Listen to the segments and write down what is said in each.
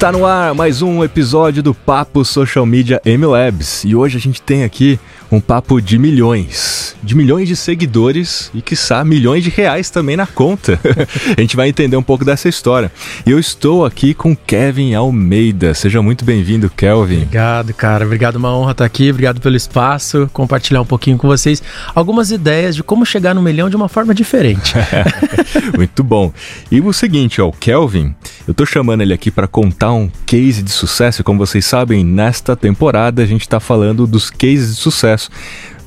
Está no ar mais um episódio do Papo Social Media M Labs. E hoje a gente tem aqui um papo de milhões, de milhões de seguidores e quiçá milhões de reais também na conta. a gente vai entender um pouco dessa história. E eu estou aqui com Kevin Almeida. Seja muito bem-vindo, Kelvin. Obrigado, cara. Obrigado, uma honra estar aqui. Obrigado pelo espaço, compartilhar um pouquinho com vocês algumas ideias de como chegar no milhão de uma forma diferente. muito bom. E o seguinte, ó, o Kelvin, eu tô chamando ele aqui para contar um case de sucesso. Como vocês sabem, nesta temporada a gente está falando dos cases de sucesso sucesso,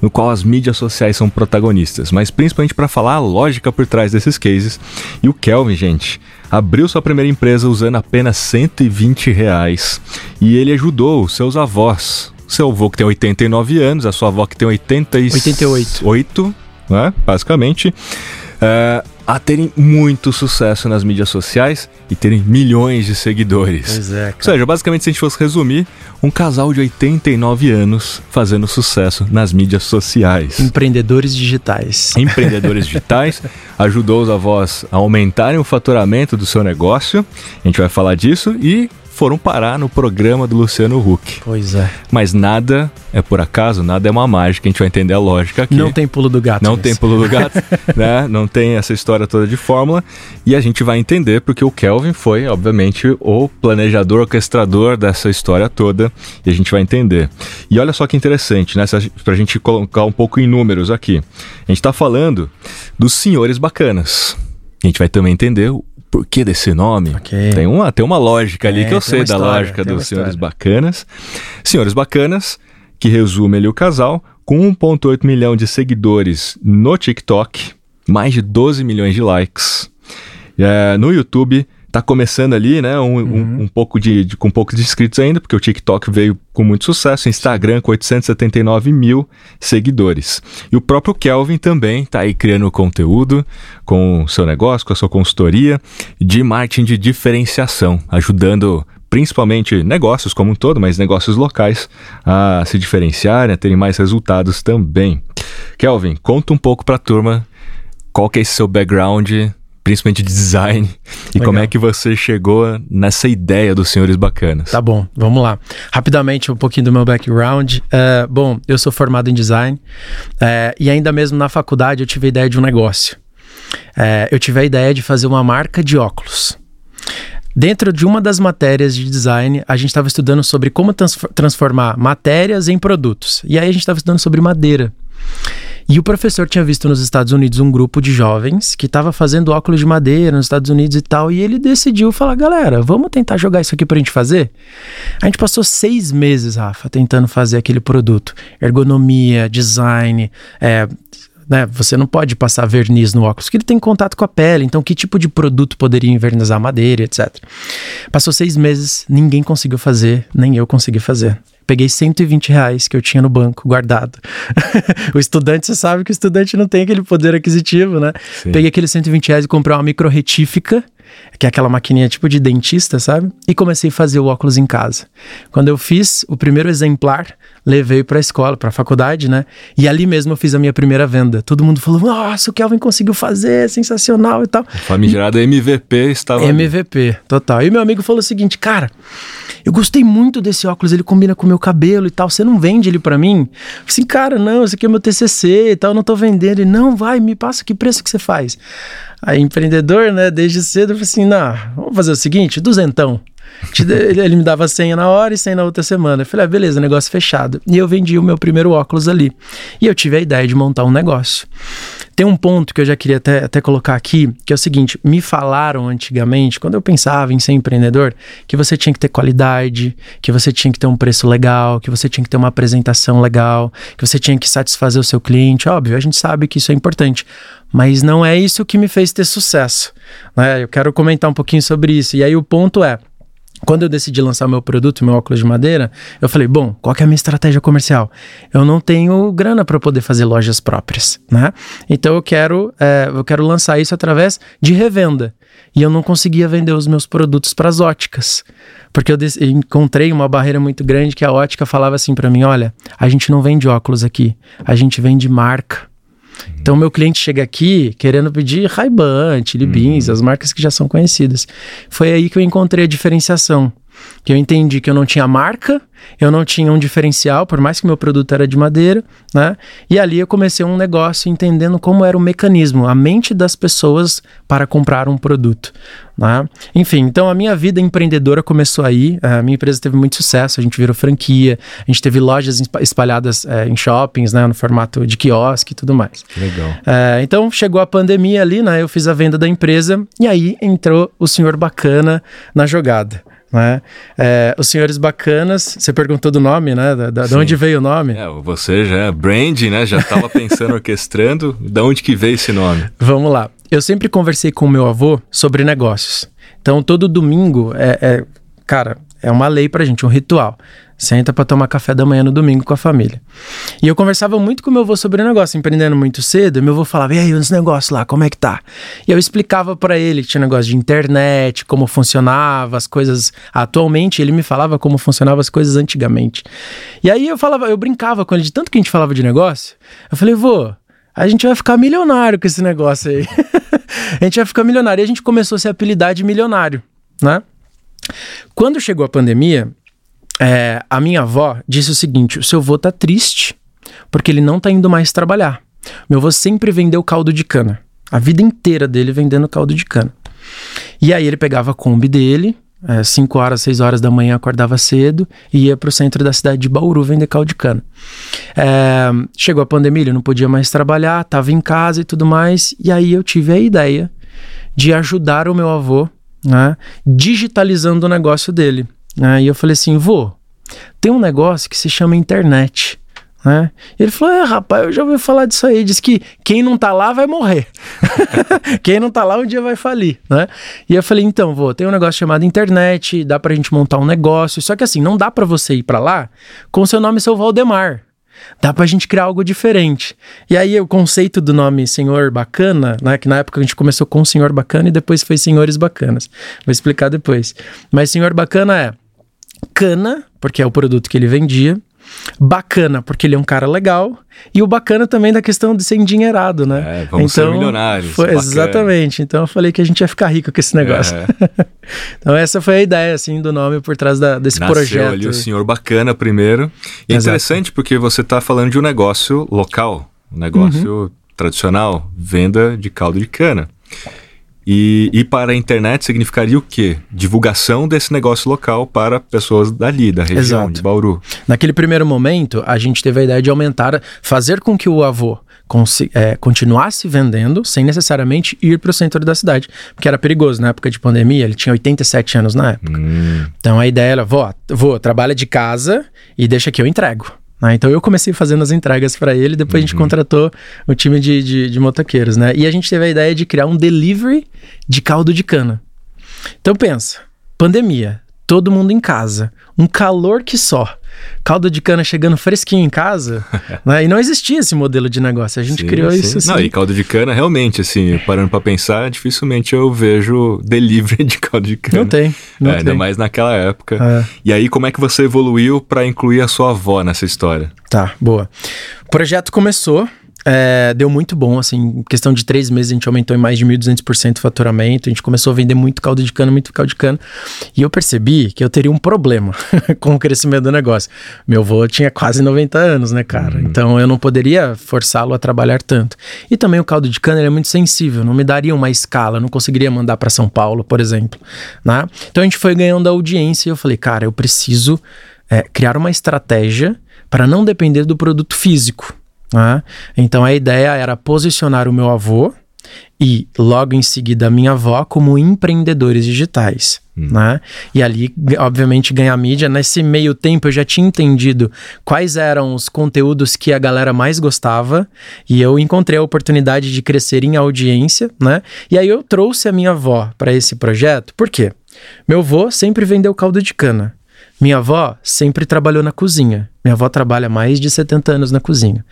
no qual as mídias sociais são protagonistas, mas principalmente para falar a lógica por trás desses cases. E o Kelvin, gente, abriu sua primeira empresa usando apenas 120 reais e ele ajudou seus avós. Seu avô que tem 89 anos, a sua avó que tem 80 e... 88. 8, né? Basicamente. Uh, a terem muito sucesso nas mídias sociais e terem milhões de seguidores. Pois é, cara. Ou seja, basicamente, se a gente fosse resumir, um casal de 89 anos fazendo sucesso nas mídias sociais. Empreendedores digitais. Empreendedores digitais. ajudou os avós a aumentarem o faturamento do seu negócio. A gente vai falar disso e foram parar no programa do Luciano Huck. Pois é. Mas nada é por acaso, nada é uma mágica, a gente vai entender a lógica aqui. Não tem pulo do gato. Não tem pulo do gato, né? Não tem essa história toda de fórmula. E a gente vai entender porque o Kelvin foi, obviamente, o planejador, orquestrador dessa história toda. E a gente vai entender. E olha só que interessante, né? Pra gente colocar um pouco em números aqui. A gente tá falando dos senhores bacanas. A gente vai também entender porquê desse nome. Okay. Tem, uma, tem uma lógica ali é, que eu sei da lógica dos senhores bacanas. Senhores bacanas, que resume ali o casal, com 1,8 milhão de seguidores no TikTok, mais de 12 milhões de likes. É, no YouTube, tá começando ali, né? Um, uhum. um, um, pouco de, de, com um pouco de inscritos ainda, porque o TikTok veio com muito sucesso, Instagram com 879 mil seguidores. E o próprio Kelvin também tá aí criando conteúdo com o seu negócio, com a sua consultoria de marketing de diferenciação, ajudando principalmente negócios como um todo, mas negócios locais a se diferenciarem, a terem mais resultados também. Kelvin, conta um pouco para a turma qual que é esse seu background principalmente de design, e Legal. como é que você chegou nessa ideia dos Senhores Bacanas. Tá bom, vamos lá. Rapidamente, um pouquinho do meu background. Uh, bom, eu sou formado em design, uh, e ainda mesmo na faculdade eu tive a ideia de um negócio. Uh, eu tive a ideia de fazer uma marca de óculos. Dentro de uma das matérias de design, a gente estava estudando sobre como trans transformar matérias em produtos. E aí a gente estava estudando sobre madeira. E o professor tinha visto nos Estados Unidos um grupo de jovens que estava fazendo óculos de madeira nos Estados Unidos e tal, e ele decidiu falar: galera, vamos tentar jogar isso aqui pra gente fazer? A gente passou seis meses, Rafa, tentando fazer aquele produto. Ergonomia, design, é, né? Você não pode passar verniz no óculos, porque ele tem contato com a pele. Então, que tipo de produto poderia invernizar a madeira, etc. Passou seis meses, ninguém conseguiu fazer, nem eu consegui fazer. Peguei 120 reais que eu tinha no banco guardado. o estudante, você sabe que o estudante não tem aquele poder aquisitivo, né? Sim. Peguei aqueles 120 reais e comprei uma micro retífica que é aquela maquininha tipo de dentista, sabe? E comecei a fazer o óculos em casa. Quando eu fiz o primeiro exemplar, levei para a escola, para a faculdade, né? E ali mesmo eu fiz a minha primeira venda. Todo mundo falou: "Nossa, o Kelvin conseguiu fazer, sensacional" e tal. O famigerado MVP estava MVP, ali. total. E meu amigo falou o seguinte: "Cara, eu gostei muito desse óculos, ele combina com o meu cabelo e tal. Você não vende ele para mim?" Eu assim: "Cara, não, esse aqui é meu TCC e tal, não tô vendendo". Ele: "Não, vai, me passa que preço que você faz?" Aí, empreendedor, né, desde cedo, eu falei assim: não, vamos fazer o seguinte, duzentão. Ele me dava 100 na hora e 100 na outra semana. Eu falei, ah, beleza, negócio fechado. E eu vendi o meu primeiro óculos ali. E eu tive a ideia de montar um negócio. Tem um ponto que eu já queria até, até colocar aqui, que é o seguinte: me falaram antigamente, quando eu pensava em ser empreendedor, que você tinha que ter qualidade, que você tinha que ter um preço legal, que você tinha que ter uma apresentação legal, que você tinha que satisfazer o seu cliente. Óbvio, a gente sabe que isso é importante. Mas não é isso que me fez ter sucesso. Né? Eu quero comentar um pouquinho sobre isso. E aí o ponto é. Quando eu decidi lançar meu produto, meu óculos de madeira, eu falei, bom, qual é a minha estratégia comercial? Eu não tenho grana para poder fazer lojas próprias, né? Então eu quero, é, eu quero lançar isso através de revenda. E eu não conseguia vender os meus produtos para as óticas, porque eu encontrei uma barreira muito grande que a ótica falava assim para mim, olha, a gente não vende óculos aqui, a gente vende marca. Então, meu cliente chega aqui querendo pedir Ray-Ban, Chili Beans, uhum. as marcas que já são conhecidas. Foi aí que eu encontrei a diferenciação. Que eu entendi que eu não tinha marca, eu não tinha um diferencial, por mais que meu produto era de madeira, né? E ali eu comecei um negócio entendendo como era o mecanismo, a mente das pessoas para comprar um produto, né? Enfim, então a minha vida empreendedora começou aí, a minha empresa teve muito sucesso, a gente virou franquia, a gente teve lojas espalhadas é, em shoppings, né? No formato de quiosque e tudo mais. Legal. É, então chegou a pandemia ali, né? Eu fiz a venda da empresa e aí entrou o senhor bacana na jogada. Né? É, os senhores bacanas, você perguntou do nome, né? Da, da, de onde veio o nome? É, você já é brand, né? Já estava pensando, orquestrando. De onde que veio esse nome? Vamos lá. Eu sempre conversei com o meu avô sobre negócios. Então, todo domingo é, é cara, é uma lei pra gente, um ritual. Senta para tomar café da manhã no domingo com a família. E eu conversava muito com meu avô sobre o negócio, empreendendo muito cedo. Meu avô falava: "E aí, os negócios lá, como é que tá?" E eu explicava para ele que tinha negócio de internet, como funcionava as coisas atualmente, ele me falava como funcionavam as coisas antigamente. E aí eu falava, eu brincava com ele de tanto que a gente falava de negócio. Eu falei: "Vô, a gente vai ficar milionário com esse negócio aí. a gente vai ficar milionário." E a gente começou a se apelidar de milionário, né? Quando chegou a pandemia, é, a minha avó disse o seguinte: o seu avô tá triste porque ele não tá indo mais trabalhar. Meu avô sempre vendeu caldo de cana. A vida inteira dele vendendo caldo de cana. E aí ele pegava a Kombi dele, 5 é, horas, 6 horas da manhã, acordava cedo e ia para o centro da cidade de Bauru vender caldo de cana. É, chegou a pandemia, ele não podia mais trabalhar, estava em casa e tudo mais. E aí eu tive a ideia de ajudar o meu avô né, digitalizando o negócio dele. Né? E eu falei assim, vô, tem um negócio que se chama internet. Né? Ele falou: É, rapaz, eu já ouvi falar disso aí. Diz que quem não tá lá vai morrer. quem não tá lá um dia vai falir, né? E eu falei: Então, vou, tem um negócio chamado internet, dá pra gente montar um negócio. Só que assim, não dá pra você ir pra lá com seu nome seu Valdemar. Dá pra gente criar algo diferente. E aí o conceito do nome Senhor Bacana, né? Que na época a gente começou com Senhor Bacana e depois foi Senhores Bacanas. Vou explicar depois. Mas Senhor Bacana é cana, porque é o produto que ele vendia. Bacana, porque ele é um cara legal. E o bacana também da questão de ser endinheirado, né? É, vamos então, ser milionários. Foi, exatamente. Então eu falei que a gente ia ficar rico com esse negócio. É. então essa foi a ideia, assim, do nome por trás da, desse Nasceu projeto. ali o senhor bacana primeiro. E é interessante porque você está falando de um negócio local, um negócio uhum. tradicional, venda de caldo de cana. E, e para a internet significaria o quê? Divulgação desse negócio local para pessoas dali, da região Exato. de Bauru. Naquele primeiro momento, a gente teve a ideia de aumentar, fazer com que o avô é, continuasse vendendo sem necessariamente ir para o centro da cidade, porque era perigoso na época de pandemia, ele tinha 87 anos na época. Hum. Então a ideia era, vó, vou, trabalha de casa e deixa que eu entrego. Né? Então eu comecei fazendo as entregas para ele, depois uhum. a gente uhum. contratou o time de, de, de motoqueiros, né? E a gente teve a ideia de criar um delivery de caldo de cana. Então pensa, pandemia, todo mundo em casa, um calor que só. Caldo de cana chegando fresquinho em casa, né? E não existia esse modelo de negócio. A gente sim, criou sim. isso assim. Não, e caldo de cana, realmente, assim, parando para pensar, dificilmente eu vejo delivery de caldo de cana. Não tem. Não é, tem. Ainda mais naquela época. É. E aí, como é que você evoluiu para incluir a sua avó nessa história? Tá, boa. O projeto começou é, deu muito bom, assim, em questão de três meses a gente aumentou em mais de 1.200% o faturamento, a gente começou a vender muito caldo de cana, muito caldo de cana, e eu percebi que eu teria um problema com o crescimento do negócio. Meu avô tinha quase 90 anos, né, cara? Uhum. Então eu não poderia forçá-lo a trabalhar tanto. E também o caldo de cana é muito sensível, não me daria uma escala, não conseguiria mandar para São Paulo, por exemplo, né? Então a gente foi ganhando audiência e eu falei, cara, eu preciso é, criar uma estratégia para não depender do produto físico. Né? Então a ideia era posicionar o meu avô e logo em seguida a minha avó como empreendedores digitais. Hum. Né? E ali, obviamente, ganhar mídia. Nesse meio tempo eu já tinha entendido quais eram os conteúdos que a galera mais gostava e eu encontrei a oportunidade de crescer em audiência, né? E aí eu trouxe a minha avó para esse projeto. Por quê? Meu avô sempre vendeu caldo de cana. Minha avó sempre trabalhou na cozinha. Minha avó trabalha mais de 70 anos na cozinha.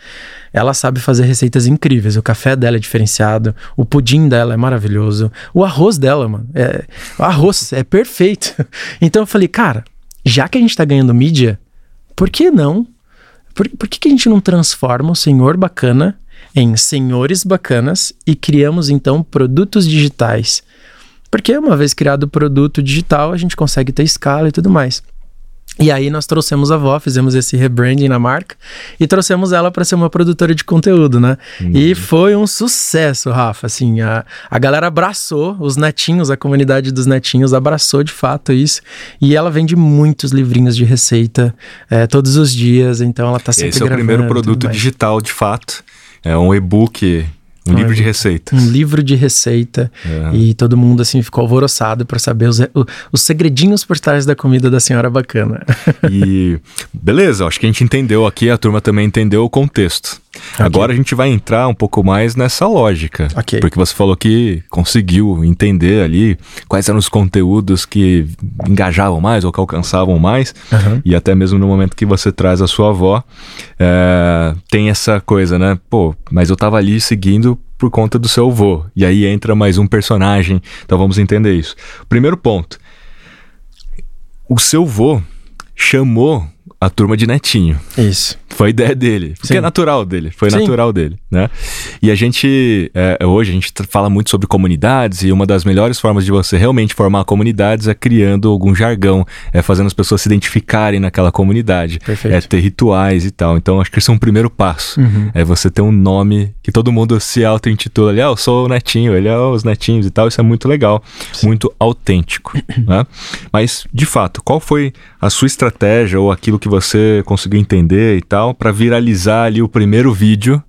Ela sabe fazer receitas incríveis. O café dela é diferenciado, o pudim dela é maravilhoso, o arroz dela, mano, é, o arroz é perfeito. Então eu falei, cara, já que a gente tá ganhando mídia, por que não? Por, por que, que a gente não transforma o senhor bacana em senhores bacanas e criamos então produtos digitais Porque uma vez criado o produto digital, a gente consegue ter escala e tudo mais. E aí nós trouxemos a avó, fizemos esse rebranding na marca e trouxemos ela para ser uma produtora de conteúdo, né? Uhum. E foi um sucesso, Rafa. Assim, a, a galera abraçou, os netinhos, a comunidade dos netinhos abraçou de fato isso. E ela vende muitos livrinhos de receita é, todos os dias, então ela tá sempre Esse é o primeiro produto digital, de fato. É um e-book um livro de receitas. Um livro de receita. É. E todo mundo, assim, ficou alvoroçado para saber os, os segredinhos por trás da comida da senhora bacana. E beleza, acho que a gente entendeu aqui, a turma também entendeu o contexto. Okay. Agora a gente vai entrar um pouco mais nessa lógica. Okay. Porque você falou que conseguiu entender ali quais eram os conteúdos que engajavam mais ou que alcançavam mais. Uhum. E até mesmo no momento que você traz a sua avó, é, tem essa coisa, né? Pô, mas eu tava ali seguindo por conta do seu avô. E aí entra mais um personagem. Então vamos entender isso. Primeiro ponto. O seu avô chamou a turma de netinho. Isso. Foi ideia dele. Porque Sim. é natural dele. Foi Sim. natural dele, né? E a gente, é, hoje, a gente fala muito sobre comunidades e uma das melhores formas de você realmente formar comunidades é criando algum jargão, é fazendo as pessoas se identificarem naquela comunidade. Perfeito. É ter rituais e tal. Então, acho que esse é um primeiro passo. Uhum. É você ter um nome que todo mundo se auto-intitula ali, ah, eu sou o netinho, ele é os netinhos e tal. Isso é muito legal, Sim. muito autêntico, né? Mas, de fato, qual foi a sua estratégia ou aquilo que você conseguiu entender e tal para viralizar ali o primeiro vídeo.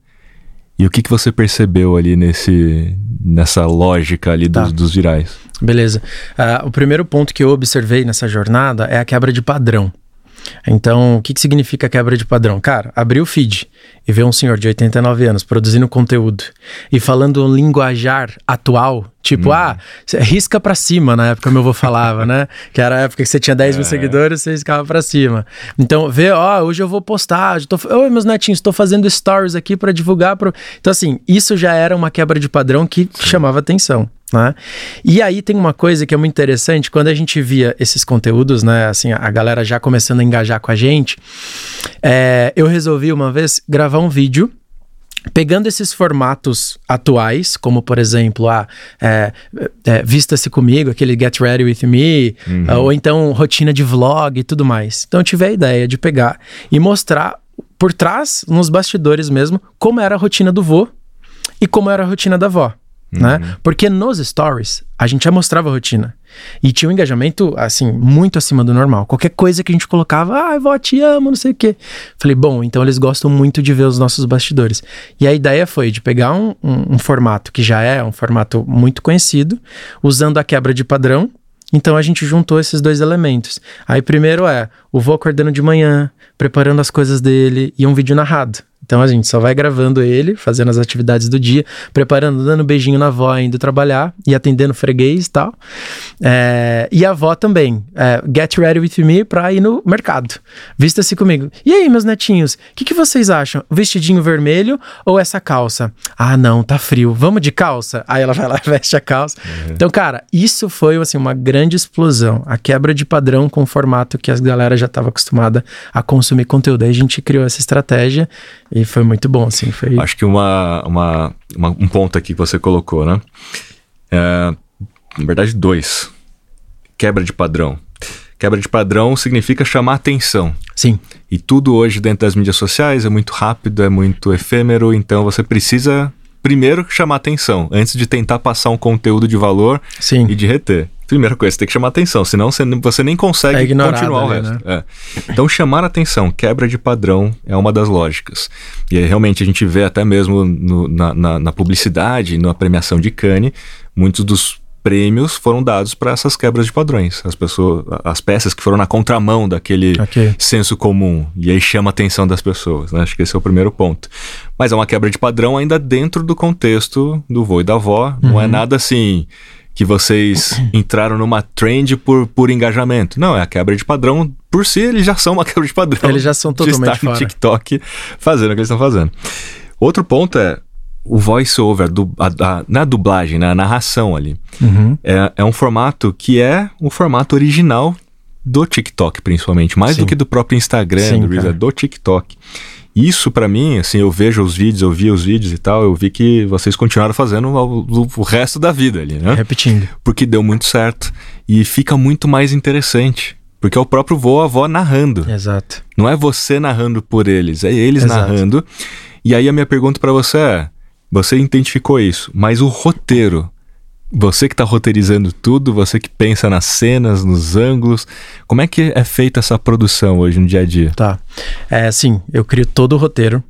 E o que, que você percebeu ali nesse, nessa lógica ali dos, tá. dos virais? Beleza. Uh, o primeiro ponto que eu observei nessa jornada é a quebra de padrão. Então, o que, que significa quebra de padrão? Cara, abrir o feed e ver um senhor de 89 anos produzindo conteúdo e falando um linguajar atual, tipo, hum. ah, risca pra cima, na época meu avô falava, né? Que era a época que você tinha 10 é. mil seguidores, você riscava pra cima. Então, vê, ó, hoje eu vou postar, tô, oi meus netinhos, estou fazendo stories aqui para divulgar. Pro... Então, assim, isso já era uma quebra de padrão que Sim. chamava atenção. Né? E aí tem uma coisa que é muito interessante, quando a gente via esses conteúdos, né, assim, a galera já começando a engajar com a gente, é, eu resolvi uma vez gravar um vídeo pegando esses formatos atuais, como por exemplo, a é, é, Vista-se Comigo, aquele Get Ready With Me, uhum. ou então rotina de vlog e tudo mais. Então eu tive a ideia de pegar e mostrar por trás, nos bastidores mesmo, como era a rotina do vô e como era a rotina da avó. Né? Uhum. Porque nos stories a gente já mostrava a rotina. E tinha um engajamento, assim, muito acima do normal. Qualquer coisa que a gente colocava, ai, ah, vó, te amo, não sei o quê. Falei, bom, então eles gostam muito de ver os nossos bastidores. E a ideia foi de pegar um, um, um formato que já é um formato muito conhecido, usando a quebra de padrão. Então a gente juntou esses dois elementos. Aí primeiro é o vô acordando de manhã, preparando as coisas dele e um vídeo narrado. Então a gente só vai gravando ele, fazendo as atividades do dia, preparando, dando beijinho na avó, indo trabalhar e atendendo freguês e tal. É, e a avó também, é, get ready with me pra ir no mercado. Vista-se comigo. E aí, meus netinhos, o que, que vocês acham? Vestidinho vermelho ou essa calça? Ah, não, tá frio. Vamos de calça? Aí ela vai lá e veste a calça. Uhum. Então, cara, isso foi assim, uma grande explosão. A quebra de padrão com o formato que a galera já estava acostumada a consumir conteúdo. Aí a gente criou essa estratégia e foi muito bom, assim. Foi... Acho que uma, uma, uma um ponto aqui que você colocou, né? É, na verdade, dois. Quebra de padrão. Quebra de padrão significa chamar atenção. Sim. E tudo hoje dentro das mídias sociais é muito rápido, é muito efêmero, então você precisa primeiro chamar atenção, antes de tentar passar um conteúdo de valor Sim. e de reter. Primeira coisa, você tem que chamar atenção, senão você, você nem consegue é continuar o resto. Né? É. Então, chamar atenção, quebra de padrão é uma das lógicas. E aí, realmente a gente vê até mesmo no, na, na, na publicidade, na premiação de Cannes, muitos dos prêmios foram dados para essas quebras de padrões. As pessoas, as peças que foram na contramão daquele okay. senso comum. E aí chama a atenção das pessoas. Né? Acho que esse é o primeiro ponto. Mas é uma quebra de padrão ainda dentro do contexto do vô e da avó. Uhum. Não é uhum. nada assim que vocês entraram numa trend por, por engajamento. Não, é a quebra de padrão. Por si, eles já são uma quebra de padrão. Eles já são totalmente de estar no TikTok fazendo o que eles estão fazendo. Outro ponto é o voice-over, na dublagem, na narração ali. Uhum. É, é um formato que é o formato original do TikTok, principalmente. Mais Sim. do que do próprio Instagram, Sim, do, do TikTok. Isso para mim, assim, eu vejo os vídeos, eu vi os vídeos e tal, eu vi que vocês continuaram fazendo o, o resto da vida ali, né? Repetindo. Porque deu muito certo e fica muito mais interessante. Porque é o próprio vô avó narrando. Exato. Não é você narrando por eles, é eles Exato. narrando. E aí a minha pergunta para você é: você identificou isso, mas o roteiro, você que está roteirizando tudo, você que pensa nas cenas, nos ângulos, como é que é feita essa produção hoje no dia a dia? Tá. É assim, eu crio todo o roteiro.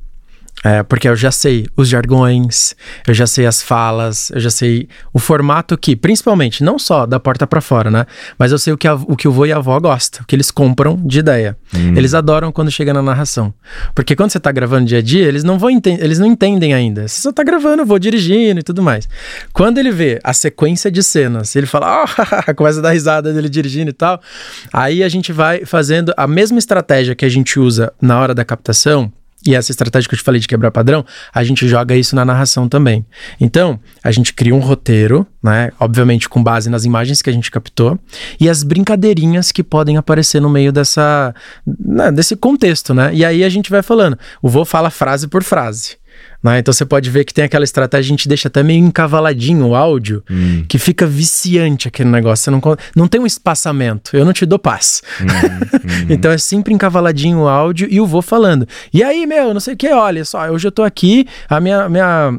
É, porque eu já sei os jargões, eu já sei as falas, eu já sei o formato que, principalmente, não só da porta para fora, né? Mas eu sei o que, a, o que o vô e a avó gostam, o que eles compram de ideia. Hum. Eles adoram quando chega na narração. Porque quando você tá gravando dia a dia, eles não vão eles não entendem ainda. Você só tá gravando, eu vou dirigindo e tudo mais. Quando ele vê a sequência de cenas, ele fala, oh, começa a dar risada dele dirigindo e tal. Aí a gente vai fazendo a mesma estratégia que a gente usa na hora da captação e essa estratégia que eu te falei de quebrar padrão, a gente joga isso na narração também. Então, a gente cria um roteiro, né? Obviamente com base nas imagens que a gente captou e as brincadeirinhas que podem aparecer no meio dessa né, desse contexto, né? E aí a gente vai falando. O vô fala frase por frase. Né? Então você pode ver que tem aquela estratégia, a gente deixa até meio encavaladinho o áudio, hum. que fica viciante aquele negócio. Você não, não tem um espaçamento, eu não te dou paz. Hum, hum. então é sempre encavaladinho o áudio e o vou falando. E aí, meu, não sei o que, olha só, hoje eu tô aqui, a minha. minha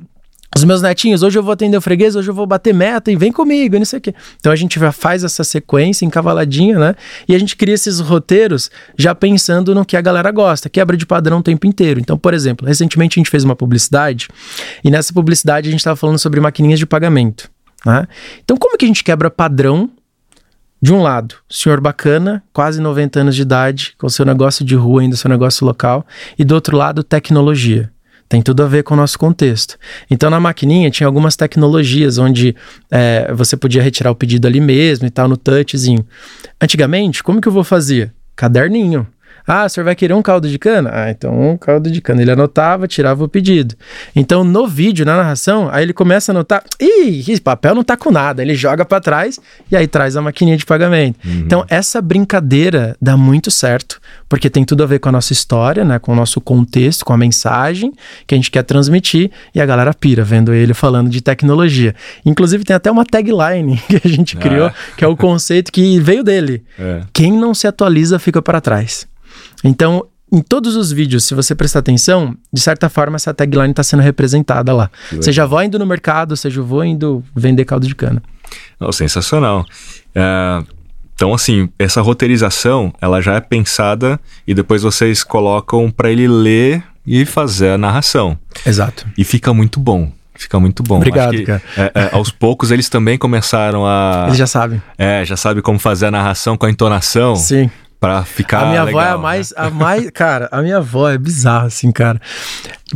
os meus netinhos, hoje eu vou atender o freguês, hoje eu vou bater meta e vem comigo, não sei o quê. Então a gente já faz essa sequência encavaladinha, né? E a gente cria esses roteiros já pensando no que a galera gosta, quebra de padrão o tempo inteiro. Então, por exemplo, recentemente a gente fez uma publicidade e nessa publicidade a gente estava falando sobre maquininhas de pagamento, né? Então, como que a gente quebra padrão de um lado, senhor bacana, quase 90 anos de idade, com seu negócio de rua ainda, seu negócio local, e do outro lado, tecnologia. Tem tudo a ver com o nosso contexto. Então, na maquininha tinha algumas tecnologias onde é, você podia retirar o pedido ali mesmo e tal, no touchzinho. Antigamente, como que eu vou fazer? Caderninho. Ah, o senhor vai querer um caldo de cana? Ah, então um caldo de cana. Ele anotava, tirava o pedido. Então, no vídeo, na narração, aí ele começa a anotar. Ih, esse papel não tá com nada. Ele joga para trás e aí traz a maquininha de pagamento. Uhum. Então, essa brincadeira dá muito certo, porque tem tudo a ver com a nossa história, né? Com o nosso contexto, com a mensagem que a gente quer transmitir. E a galera pira vendo ele falando de tecnologia. Inclusive, tem até uma tagline que a gente criou, é. que é o conceito que veio dele. É. Quem não se atualiza fica para trás. Então, em todos os vídeos, se você prestar atenção, de certa forma essa tagline está sendo representada lá. Seja avó indo no mercado, seja avó indo vender caldo de cana. Oh, sensacional. É, então, assim, essa roteirização, ela já é pensada e depois vocês colocam para ele ler e fazer a narração. Exato. E fica muito bom. Fica muito bom. Obrigado, cara. É, é, aos poucos eles também começaram a. Eles já sabem. É, já sabem como fazer a narração com a entonação. Sim para ficar A minha legal, avó é a mais, né? a mais, cara, a minha avó é bizarra assim, cara.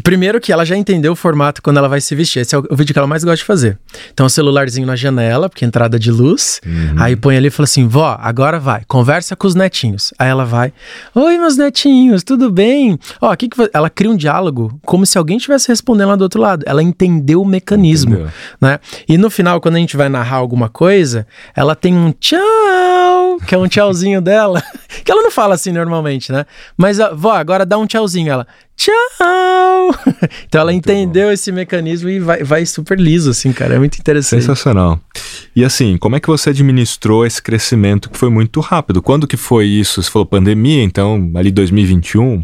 Primeiro que ela já entendeu o formato quando ela vai se vestir. Esse é o, o vídeo que ela mais gosta de fazer. Então, o celularzinho na janela, porque é entrada de luz. Uhum. Aí põe ali e fala assim: vó, agora vai, conversa com os netinhos. Aí ela vai: Oi, meus netinhos, tudo bem? Ó, que que ela cria um diálogo como se alguém estivesse respondendo lá do outro lado. Ela entendeu o mecanismo, entendeu. né? E no final, quando a gente vai narrar alguma coisa, ela tem um tchau, que é um tchauzinho dela, que ela não fala assim normalmente, né? Mas, vó, agora dá um tchauzinho. Ela, tchau! então ela muito entendeu bom. esse mecanismo e vai, vai super liso, assim, cara. É muito interessante. Sensacional. E assim, como é que você administrou esse crescimento que foi muito rápido? Quando que foi isso? Você falou pandemia, então, ali 2021.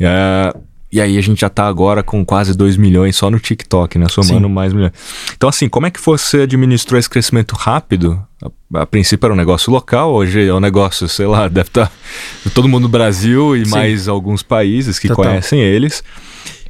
É, e aí a gente já tá agora com quase 2 milhões só no TikTok, né? Somando Sim. mais milhões. Então, assim, como é que você administrou esse crescimento rápido? A, a, princípio era um negócio local, hoje é um negócio, sei lá, deve estar tá todo mundo no Brasil e Sim. mais alguns países que Total. conhecem eles.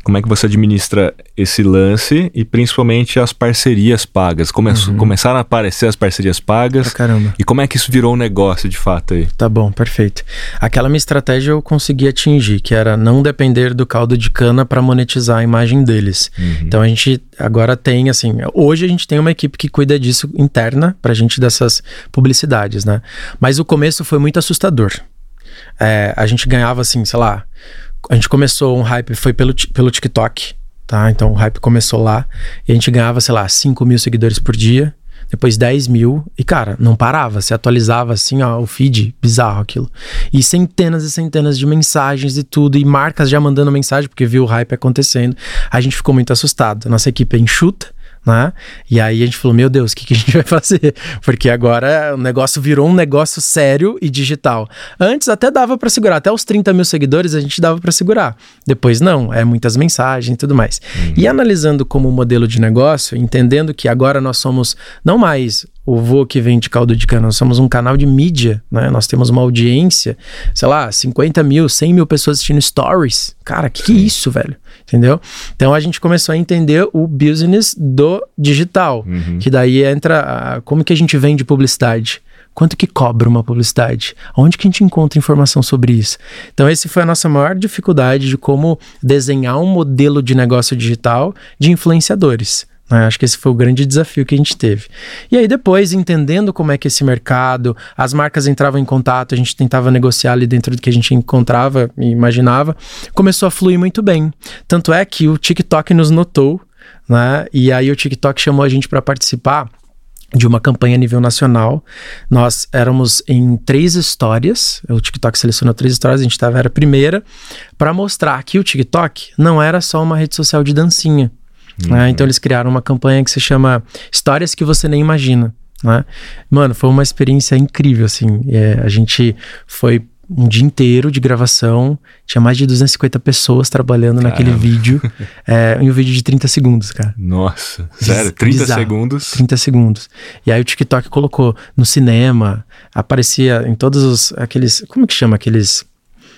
Como é que você administra esse lance e principalmente as parcerias pagas? Come uhum. Começaram a aparecer as parcerias pagas. Ah, caramba. E como é que isso virou um negócio de fato aí? Tá bom, perfeito. Aquela minha estratégia eu consegui atingir, que era não depender do caldo de cana para monetizar a imagem deles. Uhum. Então a gente agora tem, assim, hoje a gente tem uma equipe que cuida disso interna pra gente dessas publicidades, né? Mas o começo foi muito assustador. É, a gente ganhava, assim, sei lá a gente começou um hype, foi pelo, pelo TikTok, tá? Então o hype começou lá e a gente ganhava, sei lá, 5 mil seguidores por dia. depois 10 mil, e cara, não parava, se atualizava assim, ó, o feed, bizarro aquilo. E centenas e centenas de mensagens e tudo, e marcas já mandando mensagem, porque viu o hype acontecendo. A gente ficou muito assustado. Nossa equipe é enxuta, né? E aí a gente falou, meu Deus, o que, que a gente vai fazer? Porque agora o negócio virou um negócio sério e digital. Antes até dava para segurar, até os 30 mil seguidores a gente dava para segurar. Depois não, é muitas mensagens e tudo mais. Uhum. E analisando como modelo de negócio, entendendo que agora nós somos não mais o vô que vende caldo de cana. Nós somos um canal de mídia, né? Nós temos uma audiência, sei lá, 50 mil, 100 mil pessoas assistindo stories. Cara, que, que é isso, velho? Entendeu? Então a gente começou a entender o business do digital, uhum. que daí entra a, como que a gente vende publicidade. Quanto que cobra uma publicidade? Onde que a gente encontra informação sobre isso? Então, esse foi a nossa maior dificuldade de como desenhar um modelo de negócio digital de influenciadores. Né? Acho que esse foi o grande desafio que a gente teve. E aí, depois, entendendo como é que esse mercado, as marcas entravam em contato, a gente tentava negociar ali dentro do que a gente encontrava e imaginava, começou a fluir muito bem. Tanto é que o TikTok nos notou, né? E aí o TikTok chamou a gente para participar de uma campanha a nível nacional. Nós éramos em três histórias. O TikTok selecionou três histórias, a gente estava era a primeira para mostrar que o TikTok não era só uma rede social de dancinha. Uhum. Né? Então eles criaram uma campanha que se chama Histórias que você nem imagina. Né? Mano, foi uma experiência incrível, assim. É, a gente foi um dia inteiro de gravação, tinha mais de 250 pessoas trabalhando Caramba. naquele vídeo, é, em um vídeo de 30 segundos, cara. Nossa, sério? 30 Bizarro. segundos? 30 segundos. E aí o TikTok colocou no cinema, aparecia em todos os, aqueles, como que chama aqueles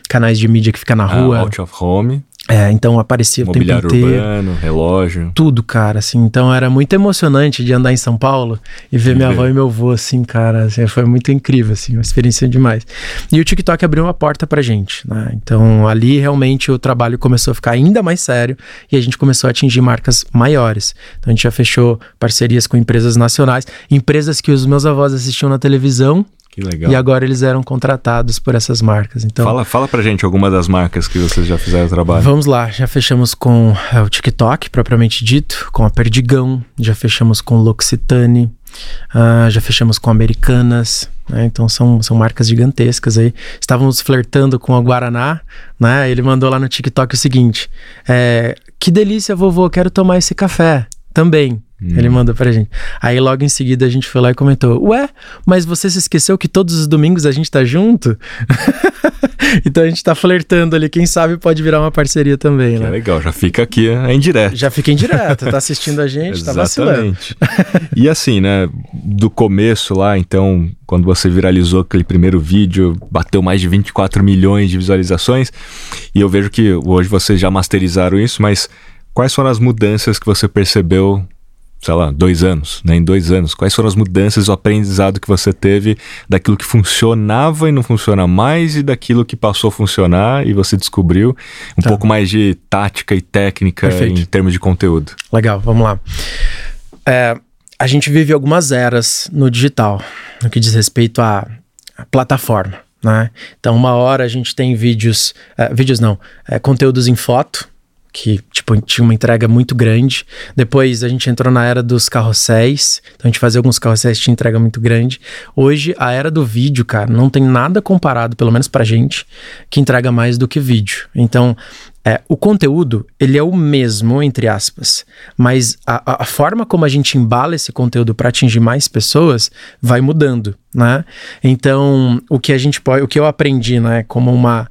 canais de mídia que fica na ah, rua? Out of Home. É, então aparecia o tempo inteiro. urbano, relógio. Tudo, cara, assim. Então era muito emocionante de andar em São Paulo e ver minha avó e meu avô, assim, cara. Assim, foi muito incrível, assim, uma experiência demais. E o TikTok abriu uma porta pra gente, né? Então ali realmente o trabalho começou a ficar ainda mais sério e a gente começou a atingir marcas maiores. Então a gente já fechou parcerias com empresas nacionais, empresas que os meus avós assistiam na televisão que legal. E agora eles eram contratados por essas marcas. Então, fala, fala pra gente alguma das marcas que vocês já fizeram trabalho. Vamos lá, já fechamos com é, o TikTok, propriamente dito, com a Perdigão, já fechamos com L'Occitane, uh, já fechamos com Americanas, né? Então são, são marcas gigantescas aí. Estávamos flertando com a Guaraná, né? Ele mandou lá no TikTok o seguinte: é, Que delícia, vovô, quero tomar esse café também. Hum. Ele mandou pra gente. Aí logo em seguida a gente foi lá e comentou: Ué, mas você se esqueceu que todos os domingos a gente tá junto? então a gente tá flertando ali. Quem sabe pode virar uma parceria também, né? É legal, já fica aqui em direto. Já fica em direto, tá assistindo a gente, tá vacilando. e assim, né, do começo lá, então, quando você viralizou aquele primeiro vídeo, bateu mais de 24 milhões de visualizações. E eu vejo que hoje vocês já masterizaram isso, mas quais foram as mudanças que você percebeu sei lá, dois anos, né? Em dois anos, quais foram as mudanças, o aprendizado que você teve daquilo que funcionava e não funciona mais e daquilo que passou a funcionar e você descobriu um tá. pouco mais de tática e técnica Perfeito. em termos de conteúdo. Legal, vamos lá. É, a gente vive algumas eras no digital, no que diz respeito à, plataforma. Né? Então, uma hora a gente tem vídeos, é, vídeos não, é, conteúdos em foto, que tipo, tinha uma entrega muito grande. Depois a gente entrou na era dos carrosséis, então a gente fazia alguns carrosséis tinha entrega muito grande. Hoje a era do vídeo, cara, não tem nada comparado, pelo menos pra gente, que entrega mais do que vídeo. Então, é, o conteúdo, ele é o mesmo, entre aspas, mas a, a forma como a gente embala esse conteúdo para atingir mais pessoas vai mudando, né? Então, o que a gente pode, o que eu aprendi, né, como uma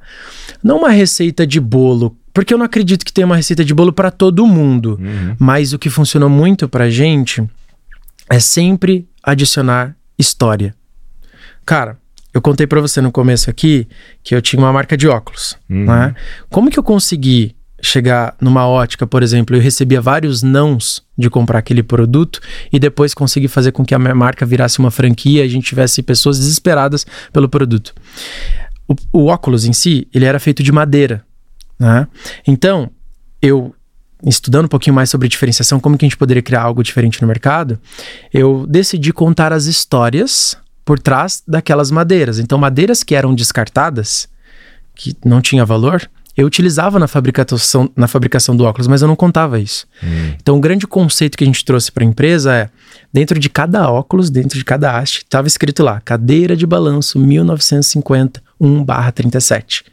não uma receita de bolo porque eu não acredito que tenha uma receita de bolo para todo mundo. Uhum. Mas o que funcionou muito pra gente é sempre adicionar história. Cara, eu contei para você no começo aqui que eu tinha uma marca de óculos, uhum. né? Como que eu consegui chegar numa ótica, por exemplo, eu recebia vários nãos de comprar aquele produto e depois conseguir fazer com que a minha marca virasse uma franquia e a gente tivesse pessoas desesperadas pelo produto. O, o óculos em si, ele era feito de madeira, né? Então, eu estudando um pouquinho mais sobre diferenciação, como que a gente poderia criar algo diferente no mercado, eu decidi contar as histórias por trás daquelas madeiras. Então, madeiras que eram descartadas, que não tinha valor, eu utilizava na fabricação, na fabricação do óculos, mas eu não contava isso. Hum. Então, o grande conceito que a gente trouxe para a empresa é: dentro de cada óculos, dentro de cada haste, estava escrito lá, cadeira de balanço 1950 1/37.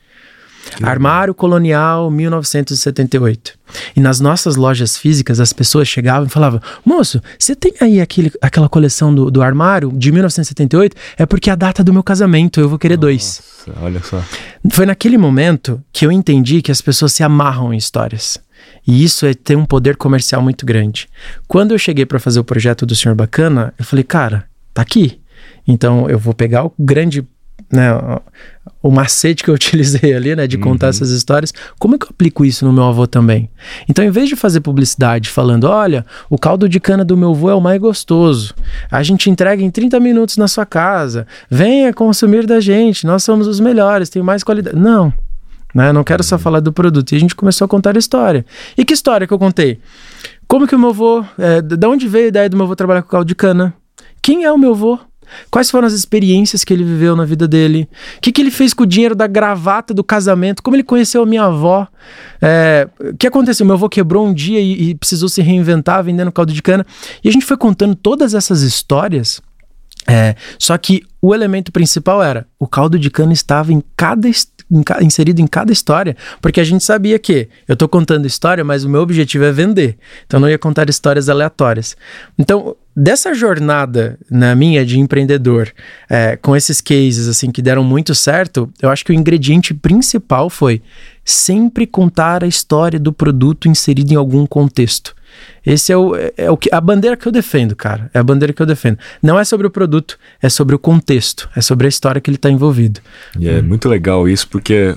Armário Colonial 1978. E nas nossas lojas físicas, as pessoas chegavam e falavam: Moço, você tem aí aquele, aquela coleção do, do armário de 1978? É porque é a data do meu casamento, eu vou querer Nossa, dois. Olha só. Foi naquele momento que eu entendi que as pessoas se amarram em histórias. E isso é ter um poder comercial muito grande. Quando eu cheguei para fazer o projeto do Senhor Bacana, eu falei, cara, tá aqui. Então eu vou pegar o grande né, o macete que eu utilizei ali, né, de contar uhum. essas histórias, como é que eu aplico isso no meu avô também? Então, em vez de fazer publicidade falando, olha, o caldo de cana do meu avô é o mais gostoso, a gente entrega em 30 minutos na sua casa, venha consumir da gente, nós somos os melhores, tem mais qualidade. Não, né, não quero só uhum. falar do produto. E a gente começou a contar a história. E que história que eu contei? Como que o meu avô, é, da onde veio a ideia do meu avô trabalhar com caldo de cana? Quem é o meu avô? Quais foram as experiências que ele viveu na vida dele? O que, que ele fez com o dinheiro da gravata do casamento? Como ele conheceu a minha avó? É, o que aconteceu? Meu avô quebrou um dia e, e precisou se reinventar vendendo caldo de cana. E a gente foi contando todas essas histórias. É, só que o elemento principal era o caldo de cana estava em cada inserido em cada história, porque a gente sabia que eu estou contando história, mas o meu objetivo é vender. Então eu não ia contar histórias aleatórias. Então, dessa jornada na minha de empreendedor, é, com esses cases assim que deram muito certo, eu acho que o ingrediente principal foi sempre contar a história do produto inserido em algum contexto. Esse é, o, é, é o que a bandeira que eu defendo, cara. É a bandeira que eu defendo. Não é sobre o produto, é sobre o contexto, é sobre a história que ele está envolvido. E é muito legal isso, porque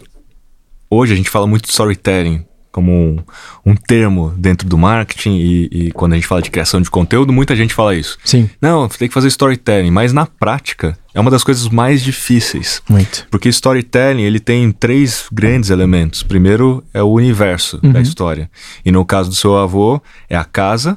hoje a gente fala muito de storytelling como um, um termo dentro do marketing e, e, quando a gente fala de criação de conteúdo, muita gente fala isso. Sim. Não, tem que fazer storytelling, mas na prática é uma das coisas mais difíceis. Muito. Porque storytelling, ele tem três grandes elementos. Primeiro é o universo uhum. da história. E no caso do seu avô, é a casa,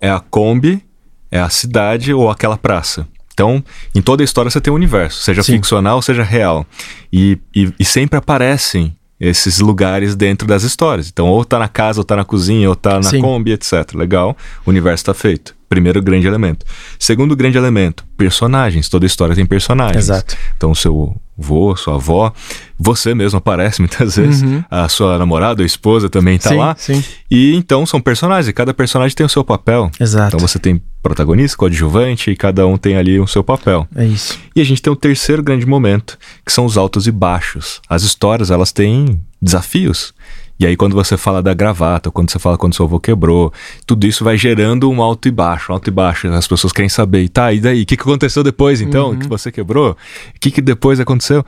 é a Kombi, é a cidade ou aquela praça. Então, em toda a história você tem um universo, seja Sim. ficcional, seja real. E, e, e sempre aparecem esses lugares dentro das histórias. Então, ou tá na casa, ou tá na cozinha, ou tá na Sim. Kombi, etc. Legal, o universo está feito. Primeiro grande elemento. Segundo grande elemento, personagens. Toda história tem personagens. Exato. Então, seu avô, sua avó, você mesmo aparece muitas vezes, uhum. a sua namorada ou esposa também está lá. Sim. E então são personagens, e cada personagem tem o seu papel. Exato. Então você tem protagonista, coadjuvante, e cada um tem ali o seu papel. É isso. E a gente tem um terceiro grande momento, que são os altos e baixos. As histórias, elas têm desafios. E aí, quando você fala da gravata, quando você fala quando seu avô quebrou, tudo isso vai gerando um alto e baixo, um alto e baixo. As pessoas querem saber, e tá, e daí? O que, que aconteceu depois, então? Uhum. Que você quebrou? O que, que depois aconteceu?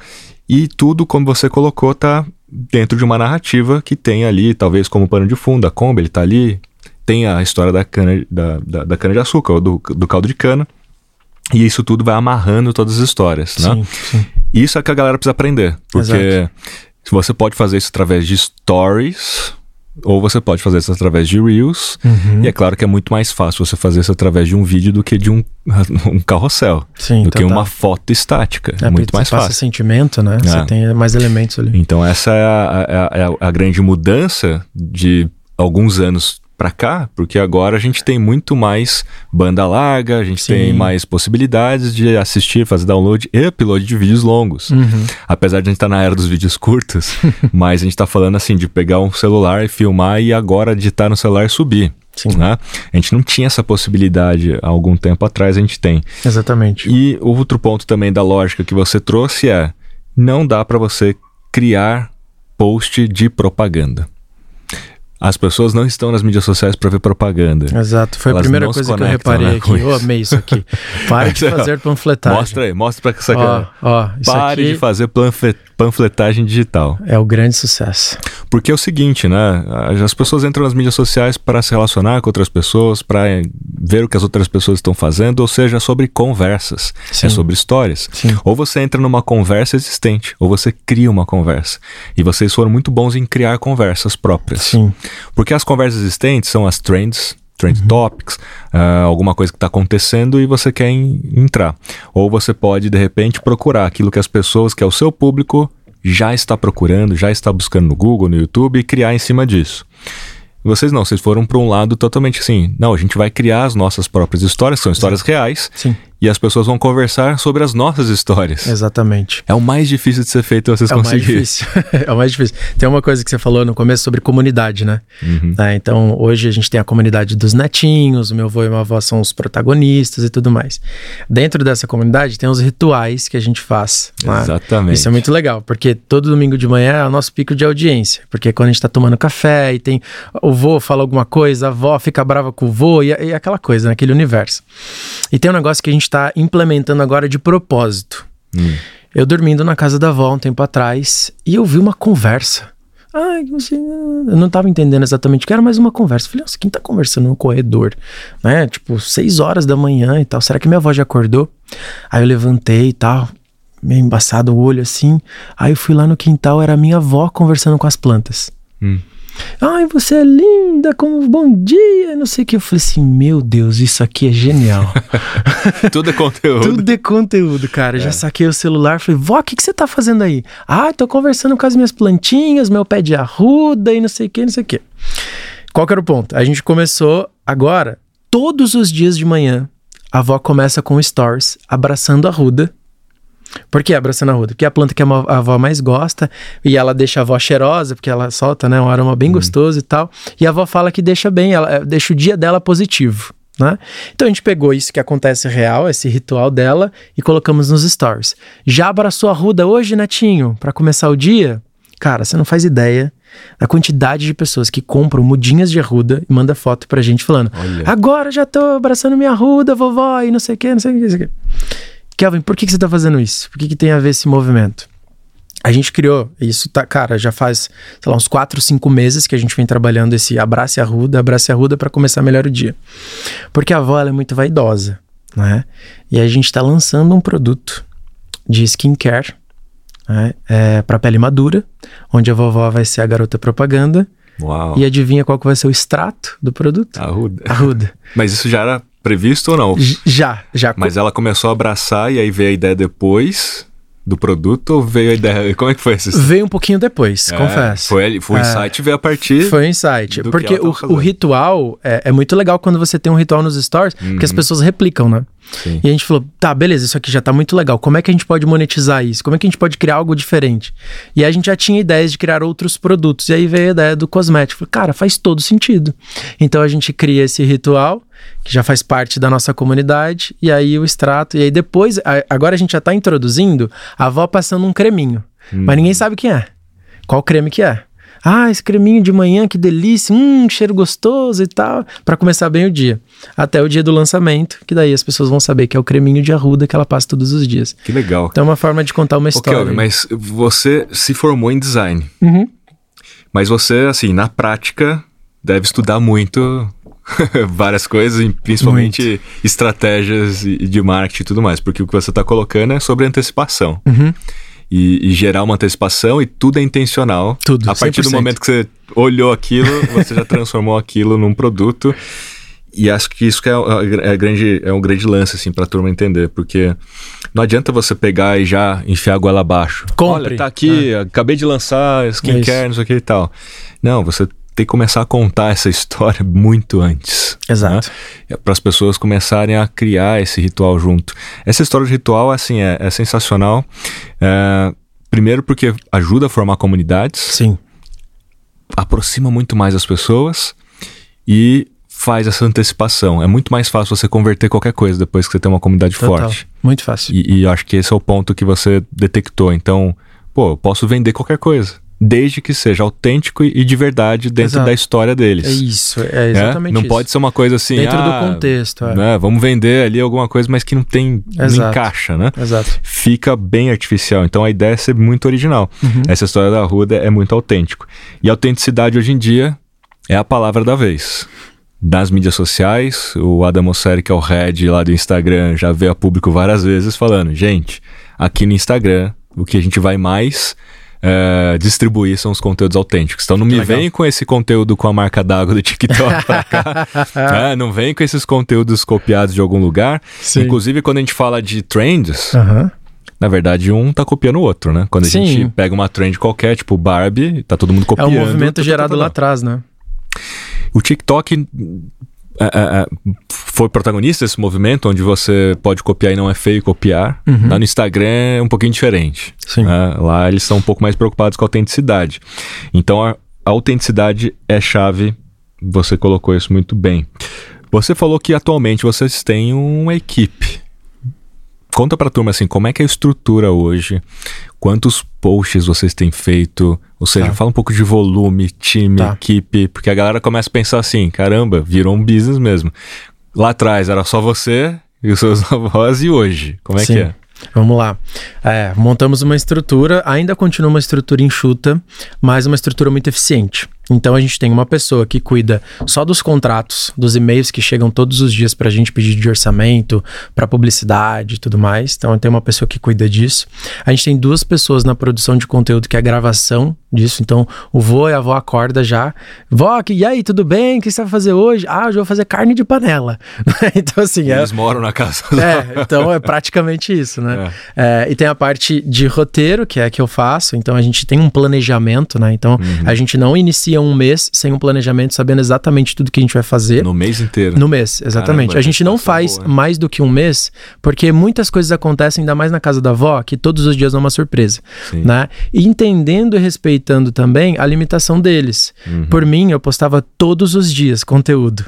E tudo, como você colocou, tá dentro de uma narrativa que tem ali, talvez como pano de fundo, a Kombi, ele tá ali, tem a história da cana, da, da, da cana de açúcar, ou do, do caldo de cana. E isso tudo vai amarrando todas as histórias, né? Sim, sim. Isso é que a galera precisa aprender. Porque Exato. Você pode fazer isso através de stories, ou você pode fazer isso através de Reels. Uhum. E é claro que é muito mais fácil você fazer isso através de um vídeo do que de um, um carrossel. Sim, do que uma foto estática. É, muito mais fácil. Passa sentimento, né? É. Você tem mais elementos ali. Então, essa é a, é a, é a grande mudança de alguns anos para cá, porque agora a gente tem muito mais banda larga, a gente Sim. tem mais possibilidades de assistir, fazer download e upload de vídeos longos. Uhum. Apesar de a gente estar tá na era dos vídeos curtos, mas a gente está falando assim de pegar um celular e filmar e agora editar no celular e subir. Sim. Né? A gente não tinha essa possibilidade há algum tempo atrás, a gente tem. Exatamente. E outro ponto também da lógica que você trouxe é: não dá para você criar post de propaganda. As pessoas não estão nas mídias sociais para ver propaganda. Exato, foi Elas a primeira coisa que eu reparei né, aqui. Eu amei isso aqui. Pare de fazer panfletagem. Mostra aí, mostra para essa ó, ó, Pare aqui... de fazer panfletagem digital. É o grande sucesso. Porque é o seguinte, né? As pessoas entram nas mídias sociais para se relacionar com outras pessoas, para ver o que as outras pessoas estão fazendo, ou seja, sobre conversas, é Sim. é sobre histórias. Sim. Ou você entra numa conversa existente, ou você cria uma conversa. E vocês foram muito bons em criar conversas próprias. Sim. Porque as conversas existentes são as trends, trend uhum. topics, uh, alguma coisa que está acontecendo e você quer entrar. Ou você pode, de repente, procurar aquilo que as pessoas, que é o seu público, já está procurando, já está buscando no Google, no YouTube e criar em cima disso. Vocês não, vocês foram para um lado totalmente assim. Não, a gente vai criar as nossas próprias histórias, são histórias reais. Sim. E as pessoas vão conversar sobre as nossas histórias. Exatamente. É o mais difícil de ser feito vocês é conseguirem. O mais difícil. é o mais difícil. Tem uma coisa que você falou no começo sobre comunidade, né? Uhum. É, então, hoje a gente tem a comunidade dos netinhos, o meu avô e minha avó são os protagonistas e tudo mais. Dentro dessa comunidade tem os rituais que a gente faz. né? Exatamente. Isso é muito legal, porque todo domingo de manhã é o nosso pico de audiência. Porque quando a gente tá tomando café e tem o vô fala alguma coisa, a avó fica brava com o vô e, e aquela coisa, naquele universo. E tem um negócio que a gente tá implementando agora de propósito. Hum. Eu dormindo na casa da avó um tempo atrás e eu vi uma conversa. Ai, você... eu não tava entendendo exatamente o que era, mas uma conversa. Eu falei, nossa, quem tá conversando no corredor? Né? Tipo, seis horas da manhã e tal. Será que minha avó já acordou? Aí eu levantei e tal, meio embaçado o olho assim. Aí eu fui lá no quintal, era a minha avó conversando com as plantas. Hum. Ai, você é linda, como bom dia, não sei o que. Eu falei assim, meu Deus, isso aqui é genial. Tudo é conteúdo. Tudo é conteúdo, cara. É. Já saquei o celular, falei, vó, o que, que você tá fazendo aí? Ah, tô conversando com as minhas plantinhas, meu pé de arruda e não sei o que, não sei o que. Qual que era o ponto? A gente começou agora, todos os dias de manhã, a avó começa com stories, abraçando a ruda por que abraçando a ruda? Porque é a planta que a avó mais gosta e ela deixa a avó cheirosa, porque ela solta né, um aroma bem hum. gostoso e tal. E a avó fala que deixa bem, ela eh, deixa o dia dela positivo. Né? Então a gente pegou isso que acontece real, esse ritual dela, e colocamos nos stories. Já abraçou a ruda hoje, Netinho, para começar o dia? Cara, você não faz ideia da quantidade de pessoas que compram mudinhas de arruda e manda foto pra gente falando: Olha. Agora já tô abraçando minha arruda, vovó, e não sei o que, não sei o que, não sei o que. Kelvin, por que, que você está fazendo isso? Por que, que tem a ver esse movimento? A gente criou, isso tá, cara, já faz, sei lá, uns 4, 5 meses que a gente vem trabalhando esse abraço e arruda, abraço e arruda para começar melhor o dia. Porque a avó é muito vaidosa, né? E a gente está lançando um produto de skincare né? é, para pele madura, onde a vovó vai ser a garota propaganda. Uau. E adivinha qual que vai ser o extrato do produto? Arruda. Arruda. Mas isso já era previsto ou não? Já, já. Mas ela começou a abraçar e aí veio a ideia depois do produto ou veio a ideia? Como é que foi isso? Veio um pouquinho depois, é, confesso. Foi, foi o é, insight veio a partir. Foi o insight. Porque o, o, ritual é, é, muito legal quando você tem um ritual nos stories, uhum. porque as uhum. pessoas replicam, né? Sim. E a gente falou, tá, beleza, isso aqui já tá muito legal. Como é que a gente pode monetizar isso? Como é que a gente pode criar algo diferente? E a gente já tinha ideias de criar outros produtos. E aí veio a ideia do cosmético. Falei, cara, faz todo sentido. Então a gente cria esse ritual, que já faz parte da nossa comunidade, e aí o extrato. E aí depois, agora a gente já tá introduzindo a avó passando um creminho. Hum. Mas ninguém sabe quem é. Qual creme que é? Ah, esse creminho de manhã, que delícia, hum, cheiro gostoso e tal, para começar bem o dia. Até o dia do lançamento, que daí as pessoas vão saber que é o creminho de arruda que ela passa todos os dias. Que legal. Então é uma forma de contar uma história. Ok, mas você se formou em design. Uhum. Mas você, assim, na prática, deve estudar muito várias coisas, principalmente muito. estratégias de marketing e tudo mais, porque o que você está colocando é sobre antecipação. Uhum e, e, gerar uma antecipação e tudo é intencional. Tudo. A partir 100%. do momento que você olhou aquilo, você já transformou aquilo num produto. E acho que isso que é, é, é, grande, é um grande lance, assim, pra turma entender, porque não adianta você pegar e já enfiar a goela abaixo. Compre. Olha, tá aqui, é. acabei de lançar skincare, não sei o que e tal. Não, você tem que começar a contar essa história muito antes. Exato. Né? Para as pessoas começarem a criar esse ritual junto. Essa história de ritual, assim, é, é sensacional. É, primeiro porque ajuda a formar comunidades. Sim. Aproxima muito mais as pessoas e faz essa antecipação. É muito mais fácil você converter qualquer coisa depois que você tem uma comunidade Total. forte. Muito fácil. E, e acho que esse é o ponto que você detectou. Então, pô, eu posso vender qualquer coisa desde que seja autêntico e de verdade dentro Exato. da história deles. É isso, é exatamente é? Não isso. pode ser uma coisa assim, dentro ah, do contexto, é. né, vamos vender ali alguma coisa, mas que não tem, Exato. não encaixa, né? Exato. Fica bem artificial. Então a ideia é ser muito original. Uhum. Essa história da Ruda é muito autêntico. E autenticidade hoje em dia é a palavra da vez. Nas mídias sociais, o Adam Mosseri, que é o head lá do Instagram, já veio a público várias vezes falando, gente, aqui no Instagram, o que a gente vai mais é, distribuir são os conteúdos autênticos. Então não me vem com esse conteúdo com a marca d'água do TikTok pra cá. né? Não vem com esses conteúdos copiados de algum lugar. Sim. Inclusive, quando a gente fala de trends. Uhum. na verdade, um tá copiando o outro, né? Quando a Sim. gente pega uma trend qualquer, tipo Barbie, tá todo mundo É copiando. um movimento tá, tá, gerado tá, tá. lá atrás, né? O TikTok é, é, é, foi protagonista desse movimento, onde você pode copiar e não é feio copiar. Uhum. Lá no Instagram é um pouquinho diferente. Sim. né? Lá eles são um pouco mais preocupados com a autenticidade. Então a, a autenticidade é chave. Você colocou isso muito bem. Você falou que atualmente vocês têm uma equipe. Conta pra turma assim, como é que é a estrutura hoje? Quantos posts vocês têm feito? Ou seja, Tá. fala um pouco de volume, time, Tá. equipe, porque a galera começa a pensar assim, caramba, virou um business mesmo. Lá atrás era só você e os seus avós e hoje, como é Sim. que é? Vamos lá. É, montamos uma estrutura, ainda continua uma estrutura enxuta, mas uma estrutura muito eficiente. Então a gente tem uma pessoa que cuida só dos contratos, dos e-mails que chegam todos os dias para a gente pedir de orçamento, para publicidade e tudo mais. Então tem uma pessoa que cuida disso. A gente tem duas pessoas na produção de conteúdo, que é a gravação disso. Então o vô e a avó acorda já. Vó, e aí, tudo bem? O que você vai fazer hoje? Ah, hoje eu vou fazer carne de panela. então assim, é, Eles moram na casa é, então é praticamente isso, né? É, e tem a parte de roteiro, que é a que eu faço, então a gente tem um planejamento, né? Então a gente não inicia um mês sem um planejamento, sabendo exatamente tudo que a gente vai fazer. no mês inteiro. No mês, exatamente. Caramba, a gente não essa faz boa. mais do que um mês, porque muitas coisas acontecem, ainda mais na casa da avó, que todos os dias é uma surpresa, Sim. né? E entendendo e respeitando também a limitação deles. Uhum. Por mim, eu postava todos os dias conteúdo.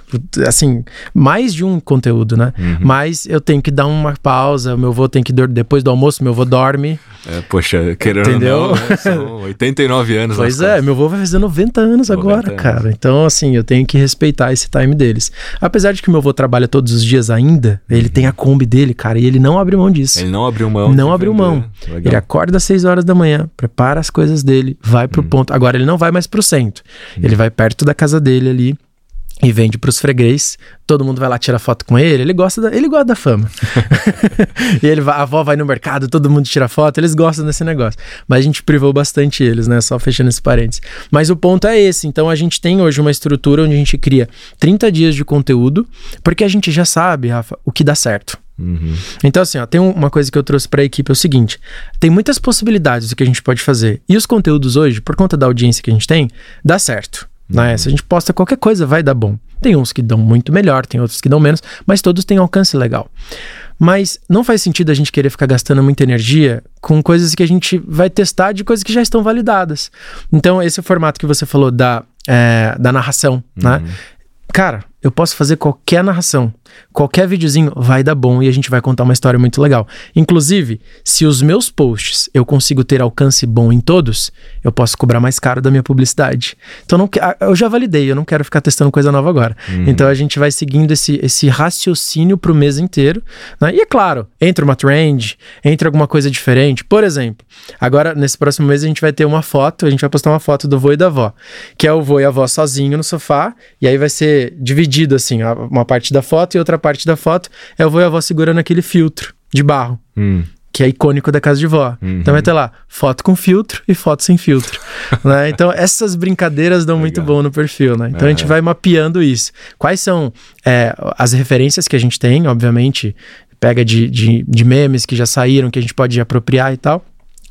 Assim, mais de um conteúdo, né? Uhum. Mas eu tenho que dar uma pausa, meu avô tem que dormir, depois do almoço, meu avô dorme. É, poxa, querendo Entendeu? ou não, né? são 89 anos Pois é, meu avô vai fazer 90 anos 90 agora, anos. cara. Então, assim, eu tenho que respeitar esse time deles. Apesar de que meu avô trabalha todos os dias ainda, ele tem a Kombi dele, cara, e ele não abre mão disso. Ele não abriu mão. Não abriu vender. mão. Legal. Ele acorda às 6 horas da manhã, prepara as coisas dele, vai pro ponto. Agora ele não vai mais pro centro. Ele vai perto da casa dele ali e vende pros freguês. Todo mundo vai lá tirar foto com ele. Ele gosta da, ele gosta da fama. e ele vai- a avó vai no mercado, todo mundo tira foto. Eles gostam desse negócio. Mas a gente privou bastante eles, né? Só fechando esse parênteses. Mas o ponto é esse. Então a gente tem hoje uma estrutura onde a gente cria 30 dias de conteúdo, porque a gente já sabe, Rafa, o que dá certo. Uhum. Então, assim, ó, tem um- uma coisa que eu trouxe pra equipe: é o seguinte: tem muitas possibilidades do que a gente pode fazer. E os conteúdos hoje, por conta da audiência que a gente tem, dá certo. Né? Se a gente posta qualquer coisa, vai dar bom. Tem uns que dão muito melhor, tem outros que dão menos, mas todos têm alcance legal. Mas não faz sentido a gente querer ficar gastando muita energia com coisas que a gente vai testar de coisas que já estão validadas. Então, esse formato que você falou da, é, da narração, né? Cara, eu posso fazer qualquer narração, qualquer videozinho vai dar bom e a gente vai contar uma história muito legal. Inclusive, se os meus posts eu consigo ter alcance bom em todos, eu posso cobrar mais caro da minha publicidade. Então não, ah, eu já validei, eu não quero ficar testando coisa nova agora. Então a gente vai seguindo esse, esse raciocínio pro mês inteiro. né? E é claro, entra uma trend, entra alguma coisa diferente. Por exemplo, agora nesse próximo mês a gente vai ter uma foto, a gente vai postar uma foto do vô e da avó, que é o vô e a avó sozinho no sofá, e aí vai ser dividido assim, a- uma parte da foto e outra parte da foto é o vô e a avó segurando aquele filtro de barro. Hum. Que é icônico da casa de vó. Então vai ter lá foto com filtro e foto sem filtro. né? Então essas brincadeiras dão muito Legal. bom no perfil, né? Então a gente vai mapeando isso. Quais são é, as referências que a gente tem, obviamente, pega de, de, de memes que já saíram, que a gente pode apropriar e tal.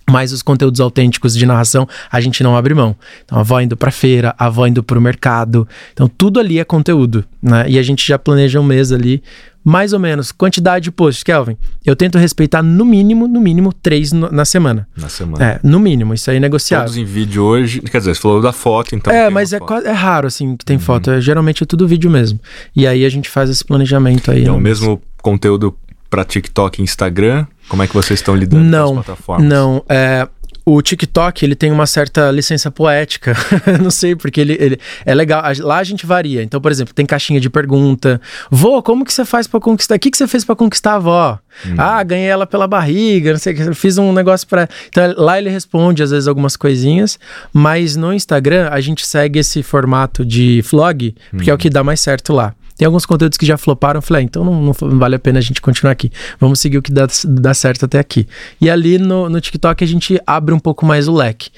Mas os conteúdos autênticos de narração a gente não abre mão. Então a avó indo pra feira, a avó indo pro mercado. Então tudo ali é conteúdo, né? E a gente já planeja um mês ali, mais ou menos. Quantidade de posts, Kelvin. Eu tento respeitar no mínimo, no mínimo, três no- na semana. Na semana. É, no mínimo, isso aí é negociável. Todos em vídeo hoje. Quer dizer, você falou da foto, então. é, mas é, é raro, assim, que tem foto. É, geralmente é tudo vídeo mesmo. E aí a gente faz esse planejamento aí. É o no- mesmo conteúdo pra TikTok e Instagram? Como é que vocês estão lidando com Não, as plataformas? Não, é, o TikTok ele tem uma certa licença poética, não sei porque ele, ele é legal. Lá a gente varia. Então, por exemplo, tem caixinha de pergunta. Vô, como que você faz pra conquistar? O que que você fez pra conquistar a avó? Ah, ganhei ela pela barriga, não sei o que. eu Fiz um negócio pra. Então lá ele responde às vezes algumas coisinhas, mas no Instagram a gente segue esse formato de vlog porque é o que dá mais certo lá. Tem alguns conteúdos que já floparam, falei, ah, então não, não vale a pena a gente continuar aqui. Vamos seguir o que dá, dá certo até aqui. E ali no, no TikTok a gente abre um pouco mais o leque.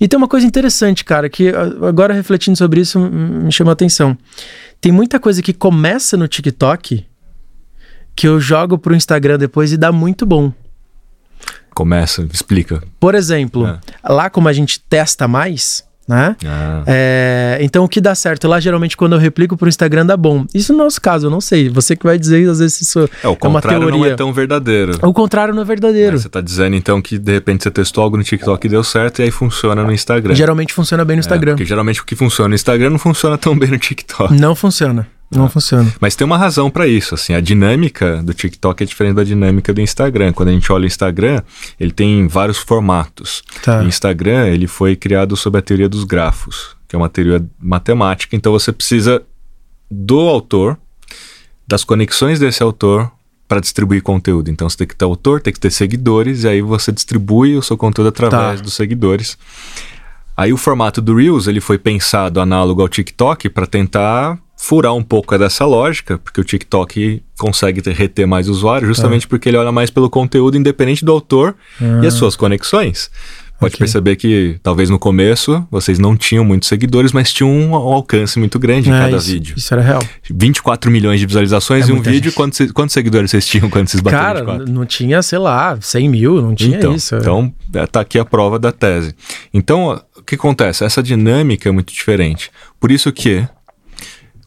E tem uma coisa interessante, cara, que ah, agora refletindo sobre isso me chamou a atenção. Tem muita coisa que começa no TikTok que eu jogo pro Instagram depois e dá muito bom. Começa, explica. Por exemplo, é. lá como a gente testa mais, né? Ah. É, então o que dá certo lá geralmente quando eu replico pro Instagram dá bom. Isso no nosso caso, eu não sei. Você que vai dizer às vezes isso é, o é uma teoria. não é tão verdadeiro. O contrário não é verdadeiro. É, você tá dizendo então que de repente você testou algo no TikTok e deu certo e aí funciona no Instagram. Geralmente funciona bem no é, Instagram. porque geralmente o que funciona no Instagram não funciona tão bem no TikTok. Não funciona. Não funciona. Mas tem uma razão para isso, assim, a dinâmica do TikTok é diferente da dinâmica do Instagram. Quando a gente olha o Instagram, ele tem vários formatos. Tá. O Instagram, ele foi criado sob a teoria dos grafos, que é uma teoria matemática, então você precisa do autor, das conexões desse autor para distribuir conteúdo. Então você tem que ter autor, tem que ter seguidores, e aí você distribui o seu conteúdo através tá. dos seguidores. Aí o formato do Reels, ele foi pensado análogo ao TikTok para tentar furar um pouco dessa lógica, porque o TikTok consegue ter, reter mais usuários, justamente é. porque ele olha mais pelo conteúdo independente do autor e as ah. suas conexões. Pode okay. perceber que talvez no começo vocês não tinham muitos seguidores, mas tinham um alcance muito grande em é, cada isso, vídeo. Isso era real. 24 milhões de visualizações é em um vídeo. Quantos, quantos seguidores vocês tinham quando vocês bateram Cara, 24? não tinha, sei lá, 100 mil, não tinha então, isso. Então, é, tá aqui a prova da tese. Então, o que acontece? Essa dinâmica é muito diferente. Por isso que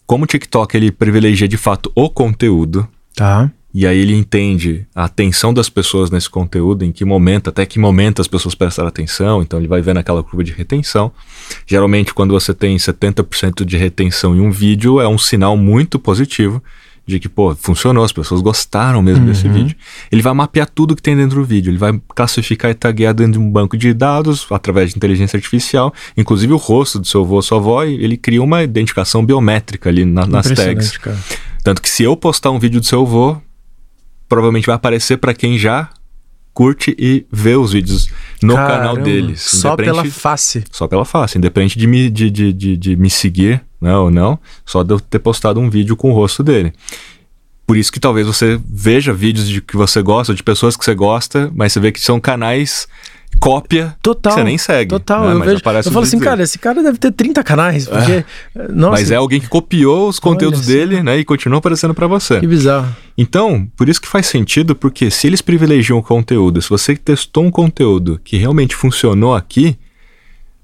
como o TikTok ele privilegia de fato o conteúdo. Tá. E aí ele entende a atenção das pessoas nesse conteúdo, em que momento, até que momento as pessoas prestaram atenção, então ele vai vendo aquela curva de retenção. Geralmente, quando você tem 70% de retenção em um vídeo, é um sinal muito positivo de que, pô, funcionou, as pessoas gostaram mesmo uhum. desse vídeo. Ele vai mapear tudo que tem dentro do vídeo, ele vai classificar e taguear dentro de um banco de dados através de inteligência artificial, inclusive o rosto do seu avô ou sua avó, ele cria uma identificação biométrica ali na, nas tags. Cara. Tanto que se eu postar um vídeo do seu avô, provavelmente vai aparecer para quem já curte e vê os vídeos no Caramba, canal deles. Só pela face. Só pela face, independente de me, de, de, de, de me seguir né, ou não, só de eu ter postado um vídeo com o rosto dele. Por isso que talvez você veja vídeos de que você gosta, de pessoas que você gosta, mas você vê que são canais cópia total, você nem segue. Total, né? eu, vejo, eu falo assim, cara, esse cara deve ter 30 canais, porque... É. Nossa, Mas é alguém que copiou os conteúdos dele, né, e continua aparecendo para você. Que bizarro. Então, por isso que faz sentido, porque se eles privilegiam o conteúdo, se você testou um conteúdo que realmente funcionou aqui,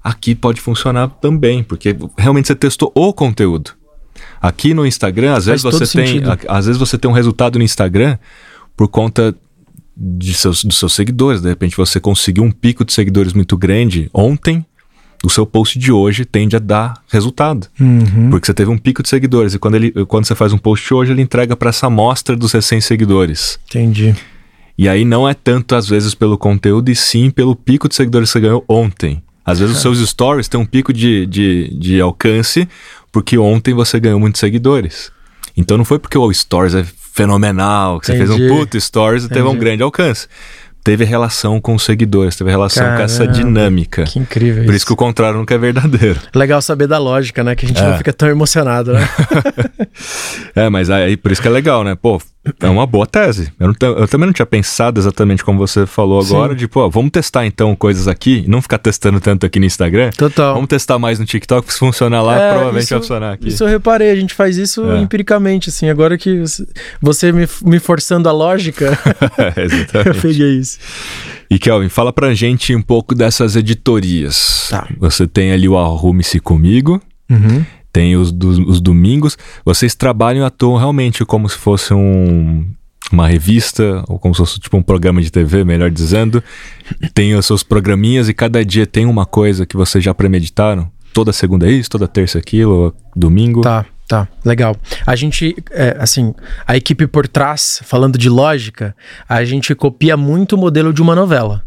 aqui pode funcionar também, porque realmente você testou o conteúdo. Aqui no Instagram, às vezes você tem, às vezes você tem um resultado no Instagram por conta de seus, dos seus seguidores. De repente você conseguiu um pico de seguidores muito grande ontem, o seu post de hoje tende a dar resultado. Uhum. Porque você teve um pico de seguidores. E quando, ele, quando você faz um post hoje, ele entrega para essa amostra dos recém-seguidores. Entendi. E aí não é tanto, às vezes, pelo conteúdo, e sim pelo pico de seguidores que você ganhou ontem. Às vezes os seus stories têm um pico de, de, de alcance, porque ontem você ganhou muitos seguidores. Então não foi porque o Stories é fenomenal, que Entendi. você fez um puto stories e teve um grande alcance. Teve relação com os seguidores, teve relação Caramba, com essa dinâmica. Que incrível. Por isso. isso que o contrário nunca é verdadeiro. Legal saber da lógica, né? Que a gente é. não fica tão emocionado, né? é, mas aí por isso que é legal, né? Pô, é uma boa tese. Eu, não, eu, também não tinha pensado exatamente como você falou agora, Sim. de, pô, vamos testar então coisas aqui não ficar testando tanto aqui no Instagram. Total. Vamos testar mais no TikTok, se funcionar lá, é, provavelmente isso, vai funcionar aqui. Isso eu reparei, a gente faz isso é. empiricamente, assim. Agora que você me, me forçando a lógica, exatamente. eu peguei isso. E Kelvin, fala pra gente um pouco dessas editorias. Tá. Você tem ali o Arrume-se Comigo. Uhum tem os, dos, os domingos. Vocês trabalham e atuam realmente como se fosse um, uma revista, ou como se fosse tipo um programa de TV, melhor dizendo. Tem os seus programinhas e cada dia tem uma coisa que vocês já premeditaram? Toda segunda é isso, toda terça é aquilo, domingo? Tá, tá, legal. A gente, é, assim, a equipe por trás, falando de lógica, a gente copia muito o modelo de uma novela.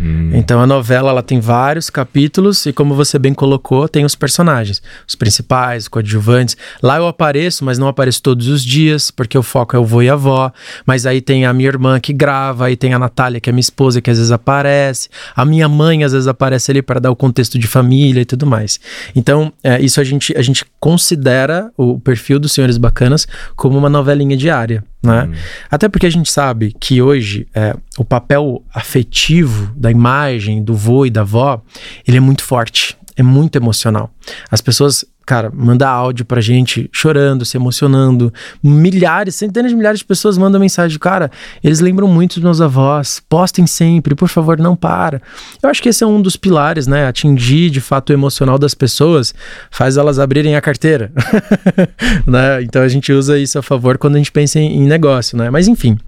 Hum. Então a novela ela tem vários capítulos e como você bem colocou, tem os personagens, os principais, os coadjuvantes. Lá eu apareço, mas não apareço todos os dias, porque o foco é o vô e a avó. Mas aí tem a minha irmã que grava, aí tem a Natália, que é minha esposa, que às vezes aparece. A minha mãe às vezes aparece ali para dar o contexto de família e tudo mais. Então, é, isso a gente, a gente considera o perfil dos Senhores Bacanas como uma novelinha diária. Né? Hum. Até porque a gente sabe que hoje é, o papel afetivo da imagem do vô e da avó ele é muito forte, é muito emocional. As pessoas cara, manda áudio pra gente chorando, se emocionando. Milhares, centenas de milhares de pessoas mandam mensagem, cara, eles lembram muito dos meus avós, postem sempre, por favor, não para. Eu acho que esse é um dos pilares, né? Atingir de fato o emocional das pessoas faz elas abrirem a carteira. né? Então a gente usa isso a favor quando a gente pensa em, em negócio, né? Mas enfim.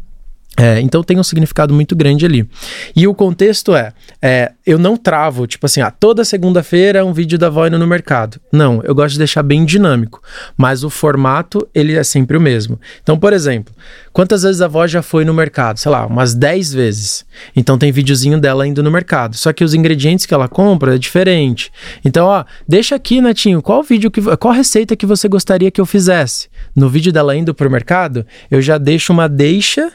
É, então tem um significado muito grande ali. E o contexto é, é eu não travo, tipo assim, ah, toda segunda-feira é um vídeo da Voino no mercado. Não, eu gosto de deixar bem dinâmico, mas o formato ele é sempre o mesmo. Então, por exemplo, quantas vezes a voz já foi no mercado? Sei lá, umas 10 vezes. Então tem videozinho dela indo no mercado. Só que os ingredientes que ela compra é diferente. Então, ó, deixa aqui, Netinho, qual vídeo que qual receita que você gostaria que eu fizesse? No vídeo dela indo pro mercado, eu já deixo uma deixa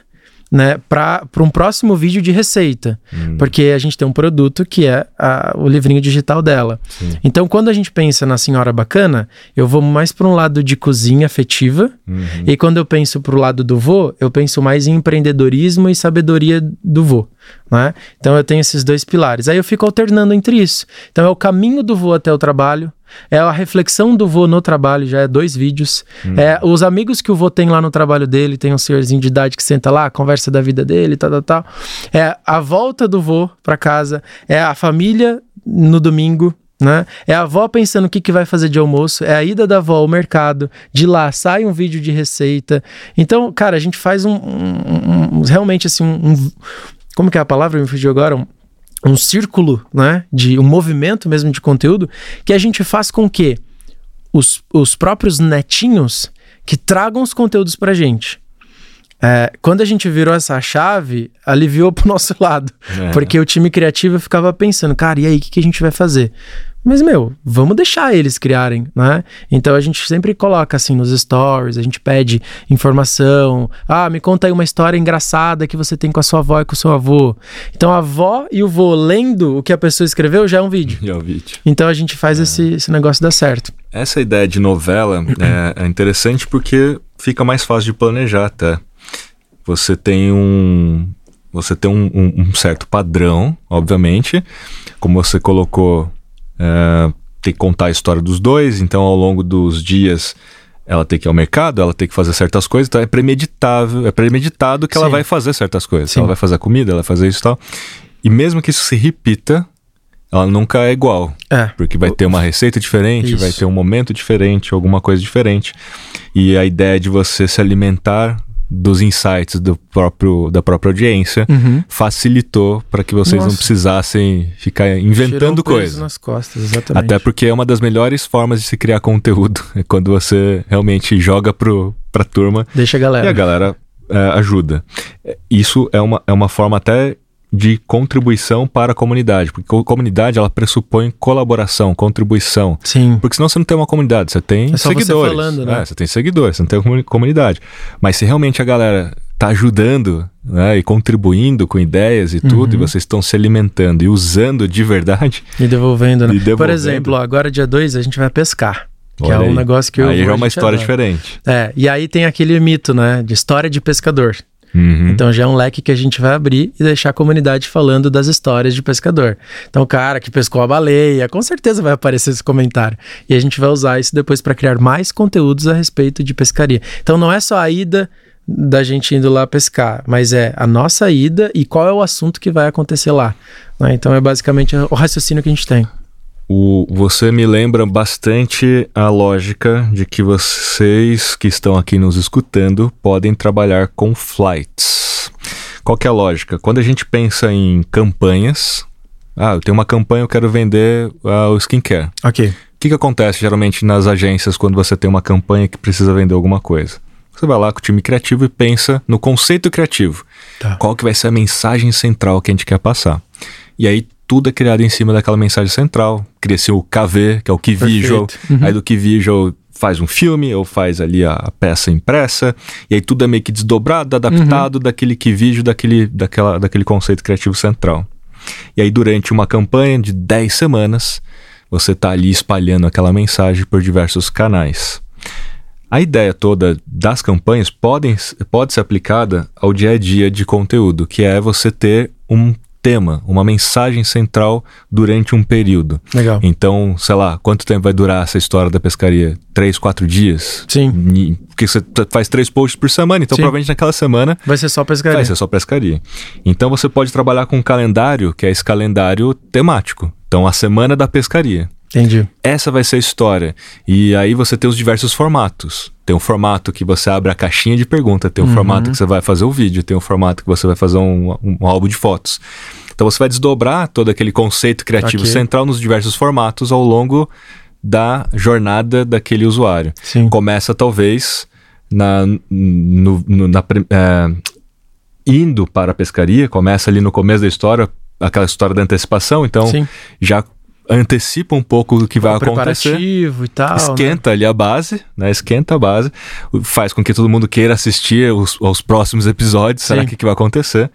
né, para um próximo vídeo de receita. Hum. Porque a gente tem um produto que é a, o livrinho digital dela. Sim. Então, quando a gente pensa na Senhora Bacana, eu vou mais para um lado de cozinha afetiva. Uhum. E quando eu penso para o lado do vô, eu penso mais em empreendedorismo e sabedoria do vô. Né? Então, eu tenho esses dois pilares. Aí eu fico alternando entre isso. Então, é o caminho do vô até o trabalho, é a reflexão do vô no trabalho, já é dois vídeos. Hum. É os amigos que o vô tem lá no trabalho dele, tem um senhorzinho de idade que senta lá, conversa da vida dele, tal, tal, tal. É a volta do vô para casa, é a família no domingo, né? É a avó pensando o que, que vai fazer de almoço, é a ida da avó ao mercado, de lá sai um vídeo de receita. Então, cara, a gente faz um, um, um realmente assim, um, como que é a palavra? Me fugiu agora? Um, um círculo, né, de um movimento mesmo de conteúdo, que a gente faz com que os, os próprios netinhos que tragam os conteúdos pra gente. É, quando a gente virou essa chave, aliviou pro nosso lado. É. Porque o time criativo ficava pensando, cara, e aí, o que, que a gente vai fazer? Mas, meu, vamos deixar eles criarem, né? Então a gente sempre coloca assim nos stories, a gente pede informação. Ah, me conta aí uma história engraçada que você tem com a sua avó e com o seu avô. Então a avó e o vô lendo o que a pessoa escreveu já é um vídeo. Já é um vídeo. Então a gente faz é. esse, esse negócio dar certo. Essa ideia de novela é, é interessante porque fica mais fácil de planejar até. Você tem um, você tem um, um, um, certo padrão, obviamente. Como você colocou, é, tem que contar a história dos dois, então ao longo dos dias ela tem que ir ao mercado, ela tem que fazer certas coisas, então é premeditável, é premeditado que Sim. ela vai fazer certas coisas. Sim. Ela vai fazer a comida, ela vai fazer isso e tal. E mesmo que isso se repita, ela nunca é igual. É. Porque vai ter uma receita diferente, isso. vai ter um momento diferente, alguma coisa diferente. E a ideia de você se alimentar dos insights do próprio, da própria audiência uhum. facilitou para que vocês Nossa. não precisassem ficar inventando coisas. nas costas, exatamente. Até porque é uma das melhores formas de se criar conteúdo, é quando você realmente joga pro, pra turma. Deixa a galera. E a galera é, ajuda. Isso é uma, é uma forma até de contribuição para a comunidade, porque a comunidade ela pressupõe colaboração, contribuição. Sim. Porque senão você não tem uma comunidade, você tem é seguidores. Você, falando, né? é, você tem seguidores, você não tem comunidade. Mas se realmente a galera tá ajudando né, e contribuindo com ideias e tudo, uhum. e vocês estão se alimentando e usando de verdade. E devolvendo, né? E devolvendo. Por exemplo, agora dia 2 a gente vai pescar. Que Olha é um aí. negócio que eu. Aí já é uma história adora. diferente. É, e aí tem aquele mito, né? De história de pescador. Uhum. Então já é um leque que a gente vai abrir e deixar a comunidade falando das histórias de pescador. Então cara que pescou a baleia, com certeza vai aparecer esse comentário. E a gente vai usar isso depois para criar mais conteúdos a respeito de pescaria. Então não é só a ida da gente indo lá pescar, mas é a nossa ida e qual é o assunto que vai acontecer lá. Né? Então é basicamente o raciocínio que a gente tem. O, você me lembra bastante a lógica de que vocês que estão aqui nos escutando podem trabalhar com flights. Qual que é a lógica? Quando a gente pensa em campanhas, ah, eu tenho uma campanha, eu quero vender uh, o skincare. Ok. O que, que acontece geralmente nas agências quando você tem uma campanha que precisa vender alguma coisa? Você vai lá com o time criativo e pensa no conceito criativo. Tá. Qual que vai ser a mensagem central que a gente quer passar? E aí tudo é criado em cima daquela mensagem central. Cria-se o KV, que é o Key Visual. Uhum. Aí do Key Visual faz um filme ou faz ali a peça impressa. E aí tudo é meio que desdobrado, adaptado uhum. daquele Key Visual, daquele, daquela, daquele conceito criativo central. E aí durante uma campanha de 10 semanas, você está ali espalhando aquela mensagem por diversos canais. A ideia toda das campanhas podem, pode ser aplicada ao dia a dia de conteúdo, que é você ter um tema, uma mensagem central durante um período. Legal. Então, sei lá, quanto tempo vai durar essa história da pescaria? Três, quatro dias? Sim. Porque você faz três posts por semana, então Sim. provavelmente naquela semana Vai ser só pescaria. vai ser só pescaria. Então você pode trabalhar com um calendário, que é esse calendário temático. Então, a semana da pescaria. Entendi. Essa vai ser a história. E aí você tem os diversos formatos. Tem um formato que você abre a caixinha de pergunta, tem um formato que você vai fazer o vídeo, tem um formato que você vai fazer um, um álbum de fotos. Então você vai desdobrar todo aquele conceito criativo Ok. central nos diversos formatos ao longo da jornada daquele usuário. Sim. Começa talvez na, no- no- na é, indo para a pescaria, começa ali no começo da história, aquela história da antecipação, então Sim. já antecipa um pouco do que vai O acontecer. preparativo e tal. né? Esquenta ali a base, né? Esquenta a base, o- faz com que todo mundo queira assistir os, aos próximos episódios, será que, que vai acontecer?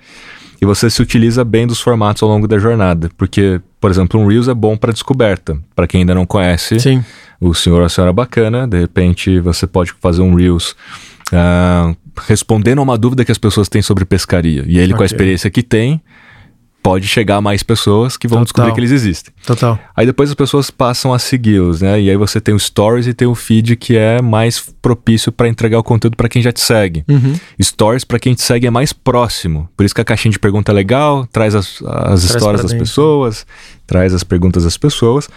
E você se utiliza bem dos formatos ao longo da jornada, porque, por exemplo, um Reels é bom para descoberta, para quem ainda não conhece Sim. o senhor ou a senhora bacana, de repente você pode fazer um Reels ah, respondendo a uma dúvida que as pessoas têm sobre pescaria. E ele, com a experiência que tem, pode chegar a mais pessoas que vão Total. descobrir que eles existem. Total. Aí depois as pessoas passam a segui-los, né? E aí você tem o Stories e tem o feed que é mais propício para entregar o conteúdo para quem já te segue. Uhum. Stories para quem te segue é mais próximo. Por isso que a caixinha de pergunta é legal, traz as, as histórias pra das pessoas, traz as perguntas das pessoas.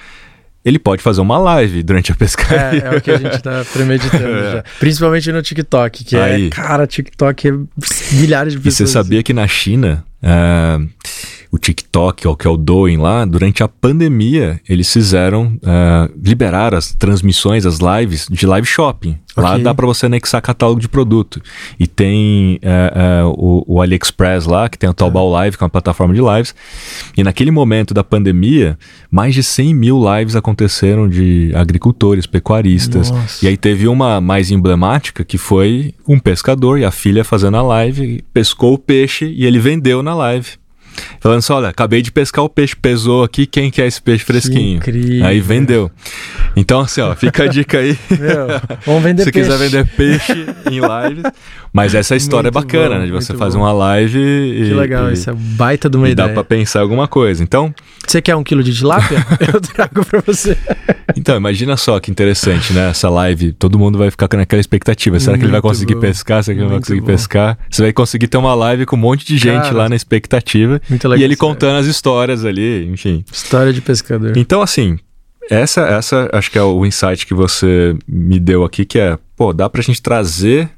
Ele pode fazer uma live durante a pescaria. É, é o que a gente tá premeditando É. já. Principalmente no TikTok, que Aí. é, cara, TikTok é milhares de E pessoas. você sabia que na China, ah, o TikTok, ou que é o Douyin lá, durante a pandemia, eles fizeram, liberar as transmissões, as lives de live shopping. Lá Ok. dá para você anexar catálogo de produto. E tem ah, ah, o, o AliExpress lá, que tem o Taobao Live, que é uma plataforma de lives. E naquele momento da pandemia, mais de 100 mil lives aconteceram de agricultores, pecuaristas. Nossa. E aí teve uma mais emblemática que foi um pescador e a filha fazendo a live, pescou o peixe e ele vendeu na live. Falando assim, olha, acabei de pescar o peixe, pesou aqui, quem quer esse peixe fresquinho? incrível. Aí vendeu. Então assim, ó, fica a dica aí. Meu, vamos vender Se peixe. quiser vender peixe em live. Mas essa história Muito é bacana, bom, né? De você muito fazer bom. uma live e. Que legal, e, isso é baita de uma e dá ideia. pra pensar alguma coisa. Então, Você quer um quilo de tilápia? Eu trago pra você. Então, imagina só que interessante, né? Essa live, todo mundo vai ficar naquela expectativa. Será que ele vai Muito conseguir bom. pescar? Será que ele não vai Muito conseguir bom. pescar? Você vai conseguir ter uma live com um monte de gente Cara, lá na expectativa. Muito legal E ele isso, contando as histórias ali, enfim. História de pescador. Então, assim, essa, essa acho que é o insight que você me deu aqui, que é, pô, dá pra gente trazer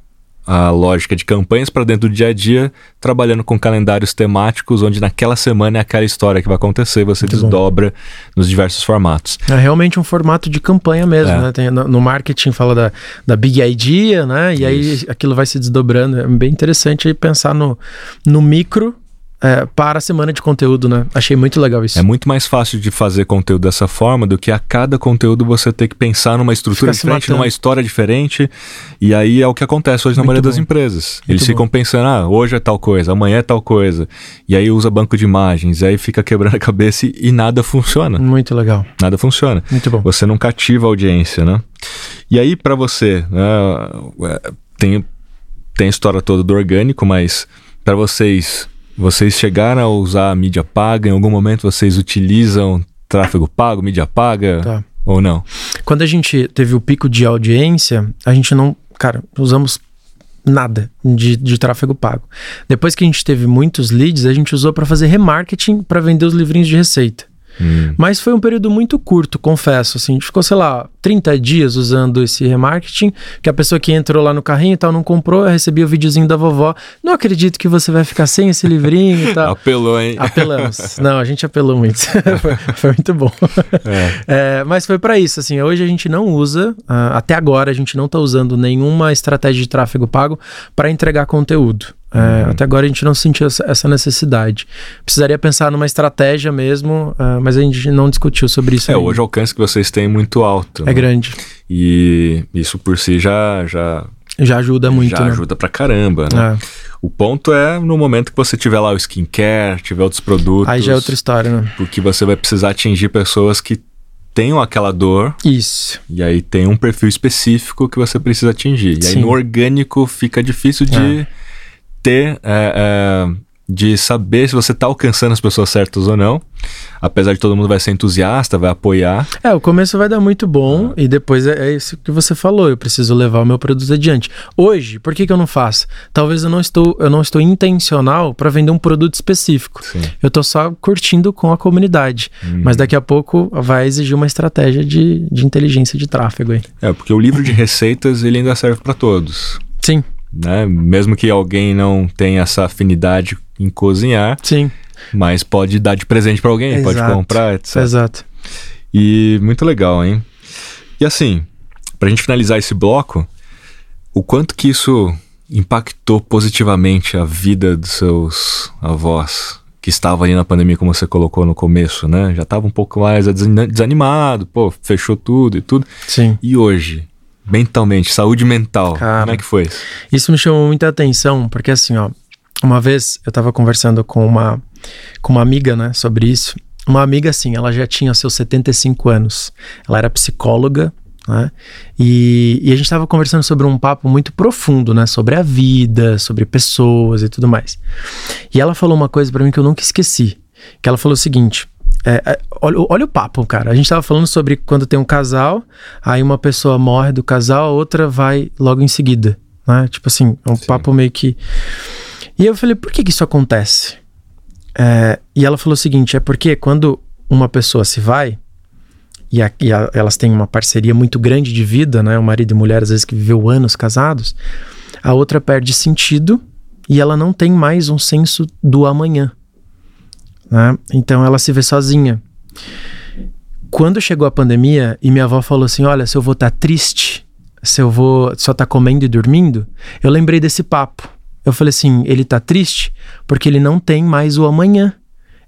a lógica de campanhas para dentro do dia a dia, trabalhando com calendários temáticos, onde naquela semana é aquela história que vai acontecer, você Muito bom. desdobra nos diversos formatos. É realmente um formato de campanha mesmo, É. né? Tem, no, no marketing fala da, da Big Idea, né? E aí aquilo vai se desdobrando. É bem interessante pensar no, no micro é, para a semana de conteúdo, né? Achei muito legal isso. É muito mais fácil de fazer conteúdo dessa forma do que a cada conteúdo você ter que pensar numa estrutura diferente, numa história diferente. E aí é o que acontece hoje na Muito maioria das bom. empresas. Muito Eles ficam bom. pensando, ah, hoje é tal coisa, amanhã é tal coisa. E aí usa banco de imagens, e aí fica quebrando a cabeça e, nada funciona. Muito legal. Nada funciona. Muito bom. Você não cativa a audiência, né? E aí, pra você, né, é, tem, tem a história toda do orgânico, mas pra vocês, vocês chegaram a usar a mídia paga? Em algum momento vocês utilizam tráfego pago, mídia paga? Tá. Ou não? Quando a gente teve o pico de audiência, a gente não, cara, usamos nada de, de tráfego pago. Depois que a gente teve muitos leads, a gente usou para fazer remarketing para vender os livrinhos de receita. Hum. Mas foi um período muito curto, confesso. Assim, a gente ficou, sei lá, 30 dias usando esse remarketing, que a pessoa que entrou lá no carrinho e tal não comprou, eu recebia o videozinho da vovó. Não acredito que você vai ficar sem esse livrinho e tal. Apelou, hein? Apelamos. Não, a gente apelou muito. foi, foi muito bom. É. É, mas foi pra isso, assim, hoje a gente não usa, ah, até agora a gente não tá usando nenhuma estratégia de tráfego pago para entregar conteúdo. É, Uhum. Até agora a gente não sentiu essa, necessidade. Precisaria pensar numa estratégia mesmo, ah, mas a gente não discutiu sobre isso. É, ainda. hoje o alcance que vocês têm é muito alto. É né? grande. E isso por si já, já, Já ajuda muito, já né? ajuda pra caramba, né? É. O ponto é no momento que você tiver lá o skincare, tiver outros produtos. Aí já é outra história, né? Porque você vai precisar atingir pessoas que tenham aquela dor Isso. e aí tem um perfil específico que você precisa atingir. E aí Sim. no orgânico fica difícil de ter é, é, de saber se você tá alcançando as pessoas certas ou não. Apesar de todo mundo vai ser entusiasta, vai apoiar. É, o começo vai dar muito bom e depois é, é isso que você falou. Eu preciso levar o meu produto adiante. Hoje, por que, que eu não faço? Talvez eu não estou, eu não estou intencional para vender um produto específico. Sim. Eu tô só curtindo com a comunidade. Mas daqui a pouco vai exigir uma estratégia de, de inteligência de tráfego aí. É, porque o livro de receitas ele ainda serve para todos. Sim, Né? Mesmo que alguém não tenha essa afinidade em cozinhar, sim. mas pode dar de presente para alguém, pode Exato. comprar, etc. Exato. E muito legal, hein? E assim, pra gente finalizar esse bloco, o quanto que isso impactou positivamente a vida dos seus avós que estavam ali na pandemia, como você colocou no começo, né? Já estava um pouco mais desan- desanimado, pô, fechou tudo e tudo. Sim. E hoje, mentalmente, saúde mental, Cara. como é que foi isso? Isso me chamou muita atenção, porque assim, ó, uma vez eu tava conversando com uma, com uma amiga, né, sobre isso. Uma amiga, assim, ela já tinha seus 75 anos. Ela era psicóloga, né? E, e a gente tava conversando sobre um papo muito profundo, né? Sobre a vida, sobre pessoas e tudo mais. E ela falou uma coisa pra mim que eu nunca esqueci. Que ela falou o seguinte. É, é, olha, olha o papo, cara. A gente tava falando sobre quando tem um casal, aí uma pessoa morre do casal, a outra vai logo em seguida. Né? Tipo assim, é um Sim. papo meio que. E eu falei, por que, que isso acontece? É, e ela falou o seguinte: é porque quando uma pessoa se vai, e, a- e a- elas têm uma parceria muito grande de vida, né? O marido e mulher, às vezes, que viveu anos casados, a outra perde sentido e ela não tem mais um senso do amanhã. Né? Então ela se vê sozinha. Quando chegou a pandemia e minha avó falou assim: Olha, se eu vou estar triste, se eu vou só estar comendo e dormindo, eu lembrei desse papo. Eu falei assim: ele tá triste porque ele não tem mais o amanhã.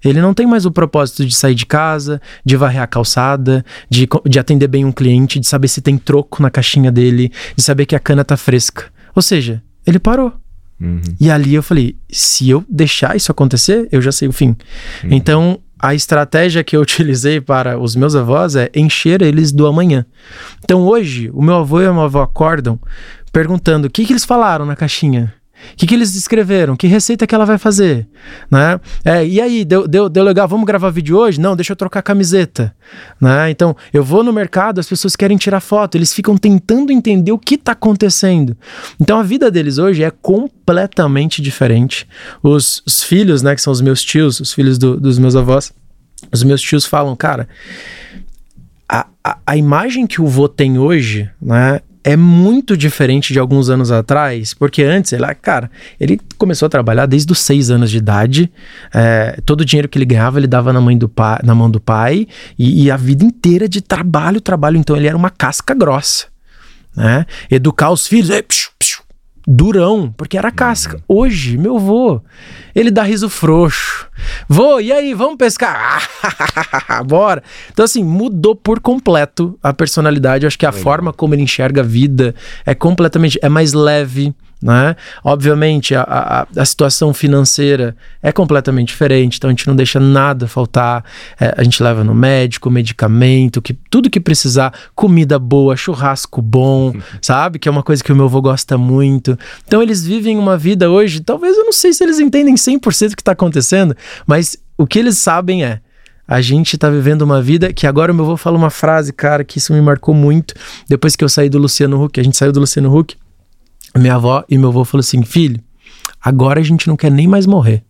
Ele não tem mais o propósito de sair de casa, de varrer a calçada, de, de atender bem um cliente, de saber se tem troco na caixinha dele, de saber que a cana tá fresca. Ou seja, ele parou. Uhum. E ali eu falei: se eu deixar isso acontecer, eu já sei o fim. Então, a estratégia que eu utilizei para os meus avós é encher eles do amanhã. Então, hoje, o meu avô e a minha avó acordam perguntando o que, que eles falaram na caixinha. O que, que eles escreveram? Que receita que ela vai fazer? Né? É, e aí, deu, deu, deu legal? Vamos gravar vídeo hoje? Não, deixa eu trocar camiseta. Né? Então, eu vou no mercado, as pessoas querem tirar foto, eles ficam tentando entender o que está acontecendo. Então, a vida deles hoje é completamente diferente. Os, os filhos, né, que são os meus tios, os filhos do- dos meus avós, os meus tios falam, cara, a, a, a imagem que o vô tem hoje, né, é muito diferente de alguns anos atrás, porque antes, ele, cara, ele começou a trabalhar desde os seis anos de idade, é, todo o dinheiro que ele ganhava ele dava na, mãe do pai, na mão do pai, e, e a vida inteira de trabalho, trabalho, então ele era uma casca grossa, né, educar os filhos, durão, porque era casca. Hoje, meu vô, ele dá riso frouxo. Vô, e aí, vamos pescar? Bora. Então, assim, mudou por completo a personalidade. Eu acho que a forma como ele enxerga a vida é completamente. É mais leve. Né? Obviamente, a, a, a situação financeira é completamente diferente, então a gente não deixa nada faltar. É, a gente leva no médico, medicamento, que, tudo que precisar, comida boa, churrasco bom, sabe? Que é uma coisa que o meu avô gosta muito. Então, eles vivem uma vida hoje, talvez eu não sei se eles entendem 100% o que está acontecendo, mas o que eles sabem é. A gente tá vivendo uma vida que agora o meu avô fala uma frase, cara, que isso me marcou muito. Depois que eu saí do Luciano Huck, a gente saiu do Luciano Huck, minha avó e meu avô falou assim: filho, agora a gente não quer nem mais morrer.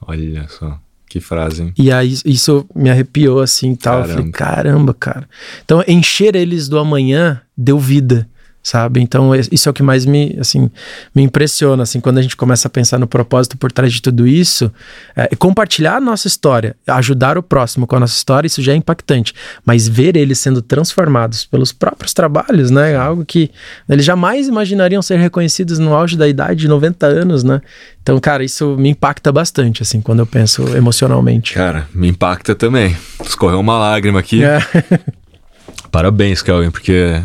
Olha só, que frase, hein? E aí isso me arrepiou assim e tal. Eu falei, Caramba. caramba, cara. Então, encher eles do amanhã deu vida, sabe? Então, é- isso é o que mais me, assim, me impressiona, assim, quando a gente começa a pensar no propósito por trás de tudo isso. É, compartilhar a nossa história, ajudar o próximo com a nossa história, isso já é impactante. Mas ver eles sendo transformados pelos próprios trabalhos, né? Algo que eles jamais imaginariam ser reconhecidos no auge da idade de 90 anos, né? Então, cara, isso me impacta bastante, assim, quando eu penso emocionalmente. Cara, me impacta também. Escorreu uma lágrima aqui. É. Parabéns, Kelvin, porque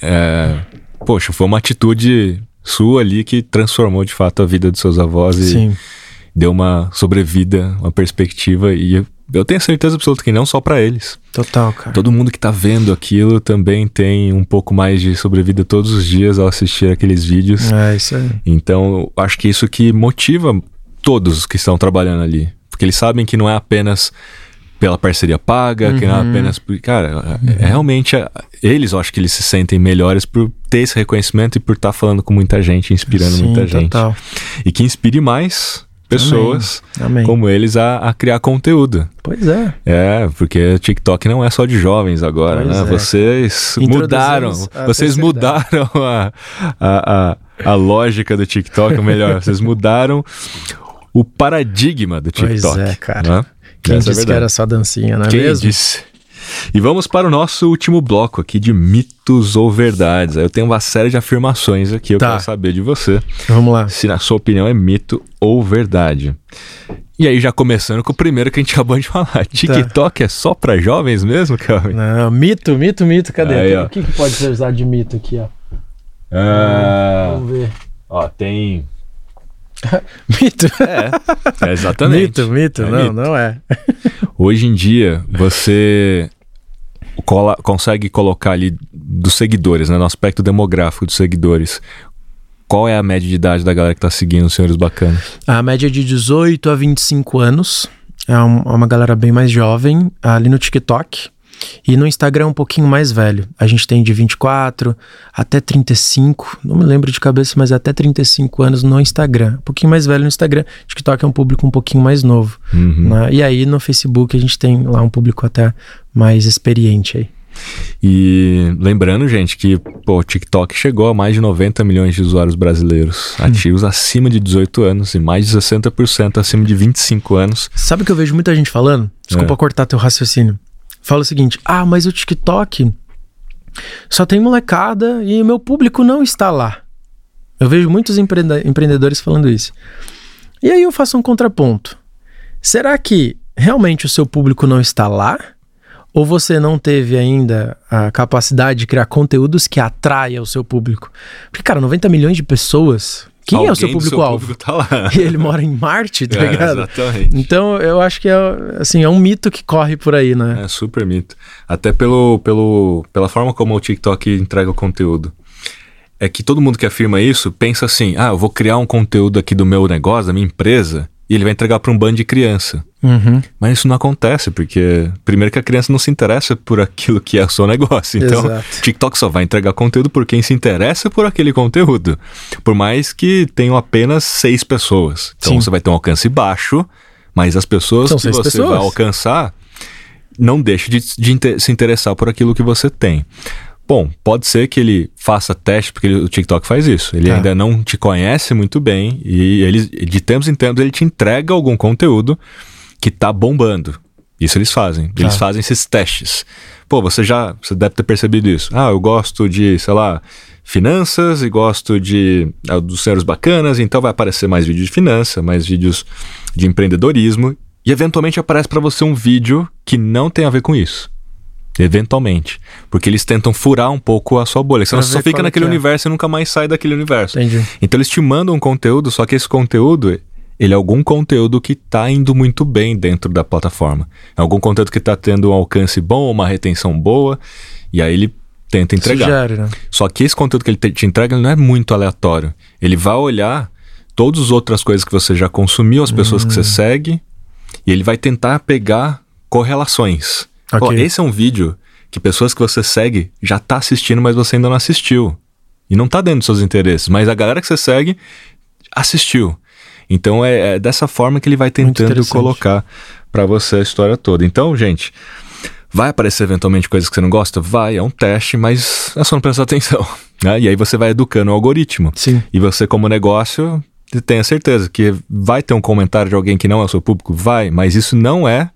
é, poxa, foi uma atitude sua ali que transformou de fato a vida dos seus avós e Sim. deu uma sobrevida, uma perspectiva e eu, tenho certeza absoluta que não só pra eles. Total, cara. Todo mundo que tá vendo aquilo também tem um pouco mais de sobrevida todos os dias ao assistir aqueles vídeos. É isso aí. Então, acho que isso que motiva todos os que estão trabalhando ali. Porque eles sabem que não é apenas pela parceria paga, que não é Uhum. apenas por. Cara, é, é realmente. é- eles, eu acho que eles se sentem melhores por ter esse reconhecimento e por estar falando com muita gente, inspirando Sim, muita gente. total. E que inspire mais pessoas Amém. como eles a, a criar conteúdo. Pois é. É, porque o TikTok não é só de jovens agora, Pois né? é. Vocês mudaram, a vocês mudaram a, a, a, a lógica do TikTok, ou melhor, vocês mudaram o paradigma do Pois TikTok. é, cara. né? Quem Essa é disse que verdade. era só dancinha, não é Quem mesmo? disse? E vamos para o nosso último bloco aqui de mitos ou verdades. Aí Eu tenho uma série de afirmações aqui, eu Tá. quero saber de você Vamos lá. se na sua opinião é mito ou verdade. E aí já começando com o primeiro que a gente acabou de falar. TikTok é só para jovens mesmo, Calvin? Não, mito, mito, mito. Cadê? Aí, o que, que pode ser usado de mito aqui, ó? Ah, Vamos ver. ó, tem. Mito. É, é exatamente. Mito, mito. É não, mito. não é. Hoje em dia, você cola- consegue colocar ali dos seguidores, né, no aspecto demográfico dos seguidores. Qual é a média de idade da galera que tá seguindo os senhores bacanas? A média é de 18 a 25 anos. É é uma galera bem mais jovem ali no TikTok. E no Instagram é um pouquinho mais velho. A gente tem de 24 até 35. Não me lembro de cabeça, mas até 35 anos no Instagram. Um pouquinho mais velho no Instagram. TikTok é um público um pouquinho mais novo. Uhum. né? E aí no Facebook a gente tem lá um público até mais experiente aí. E lembrando, gente, que o TikTok chegou a mais de 90 milhões de usuários brasileiros ativos acima de 18 anos e mais de 60% acima de 25 anos. Sabe o que eu vejo muita gente falando? Desculpa É. cortar teu raciocínio. Fala o seguinte: ah, mas o TikTok só tem molecada e o meu público não está lá. Eu vejo muitos empreendedores falando isso. E aí eu faço um contraponto. Será que realmente o seu público não está lá? Ou você não teve ainda a capacidade de criar conteúdos que atraia o seu público? Porque, cara, 90 milhões de pessoas. Quem é o seu Alguém público-alvo? público tá lá. E ele mora em Marte, tá É, ligado? exatamente. Então eu acho que é, assim, é um mito que corre por aí, né? É super mito. Até pelo, pelo, pela forma como o TikTok entrega o conteúdo. É que todo mundo que afirma isso pensa assim: ah, eu vou criar um conteúdo aqui do meu negócio, da minha empresa, e ele vai entregar para um bando de criança. Uhum. Mas isso não acontece, porque primeiro que a criança não se interessa por aquilo que é o seu negócio. Então, Exato. TikTok só vai entregar conteúdo por quem se interessa por aquele conteúdo. Por mais que tenham apenas seis pessoas. Então Sim. você vai ter um alcance baixo, mas as pessoas São que você pessoas. vai alcançar não deixe de, de se interessar por aquilo que você tem. Bom, pode ser que ele faça teste, porque ele- o TikTok faz isso. Ele Tá. ainda não te conhece muito bem e ele, de tempos em tempos ele te entrega algum conteúdo que tá bombando. Isso eles fazem. Eles Tá. fazem esses testes. Pô, você já você deve ter percebido isso. Ah, eu gosto de, sei lá, finanças e gosto de ah, dos senhores bacanas, então vai aparecer mais vídeos de finança, mais vídeos de empreendedorismo e eventualmente aparece para você um vídeo que não tem a ver com isso. Eventualmente. Porque eles tentam furar um pouco a sua bolha. Senão você só fica é naquele que é. universo e nunca mais sai daquele universo. Entendi. Então eles te mandam um conteúdo, só que esse conteúdo, ele é algum conteúdo que tá indo muito bem dentro da plataforma. É algum conteúdo que tá tendo um alcance bom, uma retenção boa, e aí ele tenta entregar. Sugere, né? Só que esse conteúdo que ele te, entrega ele não é muito aleatório. Ele vai olhar todas as outras coisas que você já consumiu, as pessoas que você segue, e ele vai tentar pegar correlações. Ó, Ok. esse é um vídeo que pessoas que você segue já tá assistindo, mas você ainda não assistiu. E não tá dentro dos seus interesses, mas a galera que você segue assistiu. Então é, é dessa forma que ele vai tentando colocar pra você a história toda. Então, gente, vai aparecer eventualmente coisas que você não gosta? Vai, é um teste, mas é só não prestar atenção. né? E aí você vai educando o algoritmo. Sim. E você, como negócio, tenha certeza que vai ter um comentário de alguém que não é o seu público? Vai, mas isso não é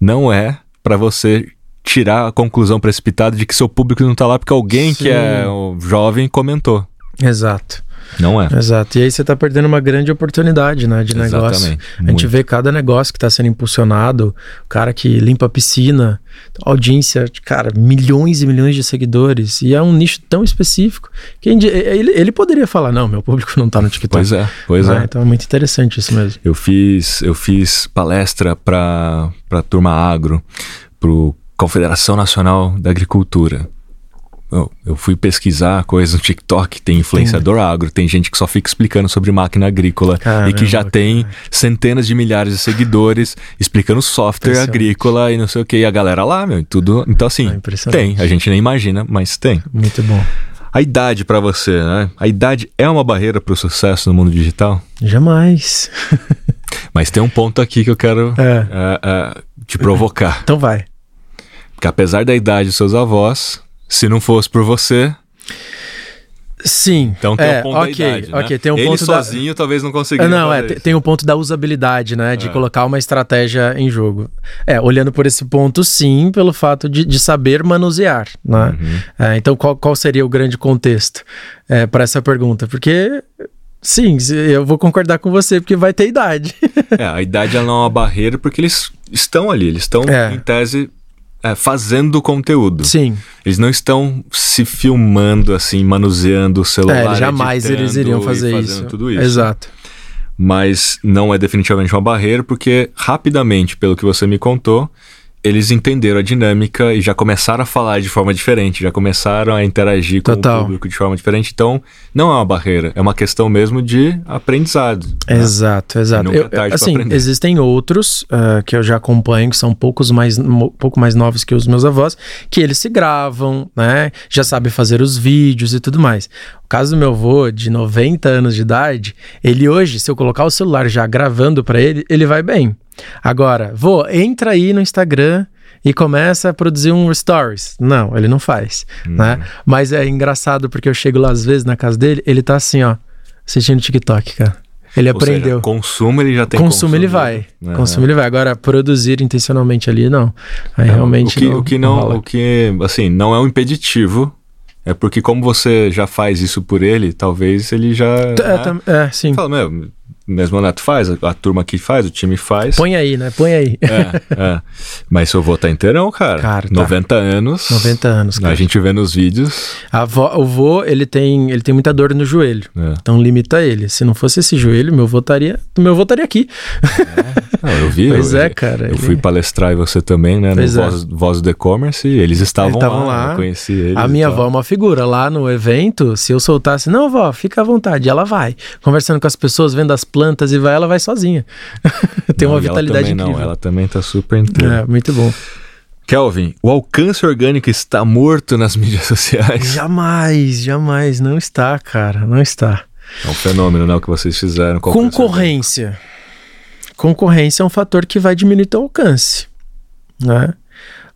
não é para você tirar a conclusão precipitada de que seu público não tá lá porque alguém Sim. que é jovem comentou. Exato. Não é. Exato. E aí você tá perdendo uma grande oportunidade, né, de negócio. Exatamente. A gente Muito. vê cada negócio que tá sendo impulsionado, o cara que limpa a piscina, audiência, cara, milhões e milhões de seguidores, e é um nicho tão específico que ele, ele- poderia falar, não, meu público não tá no TikTok. Pois é, pois Né? é. Então é muito interessante isso mesmo. Eu fiz, eu fiz palestra para a turma agro, pro Confederação Nacional da Agricultura. Eu, eu fui pesquisar coisas no TikTok, tem influenciador agro, tem gente que só fica explicando sobre máquina agrícola Caramba, e que já tem cara. centenas de milhares de seguidores explicando software agrícola e não sei o que, e a galera lá, meu, e tudo. Então, assim, É tem, a gente nem imagina, mas tem. Muito bom. A idade pra você, né? A idade é uma barreira pro sucesso no mundo digital? Jamais. Mas tem um ponto aqui que eu quero É. é, é, te provocar. Então vai. Porque apesar da idade dos seus avós, se não fosse por você, Sim. então tem é, um ponto ok, da idade, né? ok, tem um Ele ponto da- sozinho talvez não É, conseguiria Não, é, tem o ponto da usabilidade, né? De É. colocar uma estratégia em jogo. É, olhando por esse ponto, sim, pelo fato de, de saber manusear, né? Uhum. É, então, qual, qual seria o grande contexto é, para essa pergunta? Porque, sim, eu vou concordar com você, porque vai ter idade. É, a idade ela não é uma barreira porque eles estão ali, eles estão, É. em tese, é, fazendo conteúdo. sim, Eles não estão se filmando, assim, manuseando o celular. é, jamais eles iriam fazer isso. Tudo isso. Exato. Mas não é definitivamente uma barreira, porque rapidamente, pelo que você me contou, eles entenderam a dinâmica e já começaram a falar de forma diferente, já começaram a interagir com Total. o público de forma diferente. Então, não é uma barreira, é uma questão mesmo de aprendizado. né? Exato, exato. nunca Eu- é assim, existem outros ah, que eu já acompanho, que são poucos mais, mo- pouco mais novos que os meus avós, que eles se gravam, né? Já sabem fazer os vídeos e tudo mais. O caso do meu avô, de 90 anos de idade, ele hoje, se eu colocar o celular já gravando pra ele, ele vai bem. Agora, vô, entra aí no Instagram e começa a produzir um stories. Não, ele não faz, Hum. né? Mas é engraçado porque eu chego lá às vezes na casa dele, ele tá assim, ó, assistindo TikTok, cara. Ele Ou seja, aprendeu. consumo ele já tem Consumo ele vai. Aham. Consumo ele vai. Agora, produzir intencionalmente ali, não. Aí É, realmente. o que, não, o que não, rola. o que assim não é um impeditivo é porque como você já faz isso por ele talvez ele já É, né, é, sim. fala meu mesmo o Neto faz a, a turma aqui faz o time faz Põe aí, né? Põe aí. é, é. mas seu avô tá inteirão cara, Cara, tá. 90 anos 90 anos, cara. a gente vê nos vídeos A avó- o vô, ele tem, ele tem muita dor no joelho. é. Então limita ele. Se não fosse esse joelho, meu avô estaria, meu avô estaria aqui. Não, eu vi Pois eu, é, cara, eu ele- fui palestrar e você também né no Pois é. Voz, Voz do E-Commerce eles estavam Eles lá, lá. eu conheci eles A minha avó é uma figura. Lá no evento, se eu soltasse, não, vó, fica à vontade, ela vai. Conversando com as pessoas, vendo as plantas e vai, ela vai sozinha. tem Não, uma ela vitalidade também incrível. não, ela também tá super inteira É, muito bom. Kelvin, o alcance orgânico está morto nas mídias sociais. Jamais, jamais. Não está, cara. Não está. É um fenômeno, né? O que vocês fizeram. o Concorrência. Concorrência é um fator que vai diminuir teu alcance, né?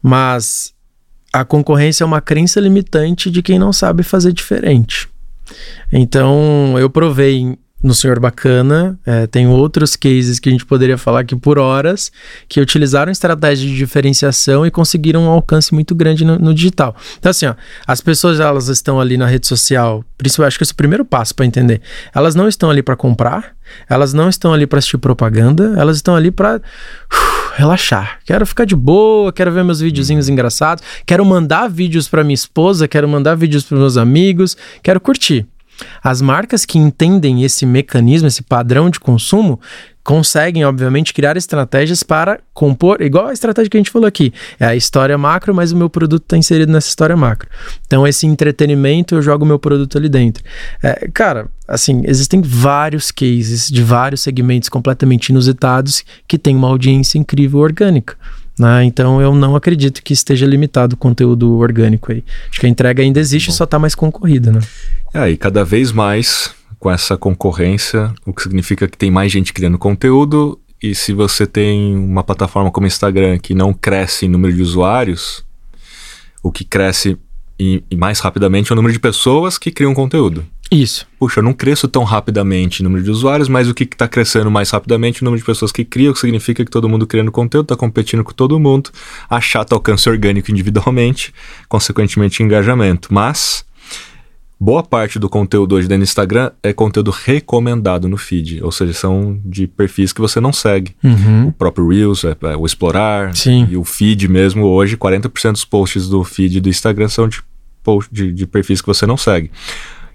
Mas a concorrência é uma crença limitante de quem não sabe fazer diferente. Então, eu provei no Senhor Bacana, é, tem outros cases que a gente poderia falar aqui por horas, que utilizaram estratégia de diferenciação e conseguiram um alcance muito grande no, no digital. Então, assim, ó, as pessoas elas estão ali na rede social, principalmente acho que esse é o primeiro passo para entender. Elas não estão ali para comprar, elas não estão ali para assistir propaganda, elas estão ali para relaxar. Quero ficar de boa, quero ver meus videozinhos engraçados, quero mandar vídeos para minha esposa, quero mandar vídeos para meus amigos, quero curtir. As marcas que entendem esse mecanismo, esse padrão de consumo, conseguem, obviamente, criar estratégias para compor, igual a estratégia que a gente falou aqui. É a história macro, mas o meu produto está inserido nessa história macro. Então, esse entretenimento, eu jogo o meu produto ali dentro. É, cara, assim, existem vários cases de vários segmentos completamente inusitados que têm uma audiência incrível orgânica. Né? Então eu não acredito que esteja limitado o conteúdo orgânico aí. Acho que a entrega ainda existe, só está mais concorrida, né? É, e cada vez mais com essa concorrência, o que significa que tem mais gente criando conteúdo. E se você tem uma plataforma como Instagram que não cresce em número de usuários, o que cresce e, e mais rapidamente é o número de pessoas que criam conteúdo. Isso. Puxa, eu não cresço tão rapidamente o número de usuários, mas o que está crescendo mais rapidamente é o número de pessoas que criam, o que significa que todo mundo criando conteúdo está competindo com todo mundo, achata alcance orgânico individualmente, consequentemente engajamento. Mas boa parte do conteúdo hoje dentro do Instagram é conteúdo recomendado no feed, ou seja, são de perfis que você não segue. Uhum. O próprio Reels, é, é, o Explorar Sim. e o feed mesmo, hoje 40% dos posts do feed do Instagram são de, de, de perfis que você não segue.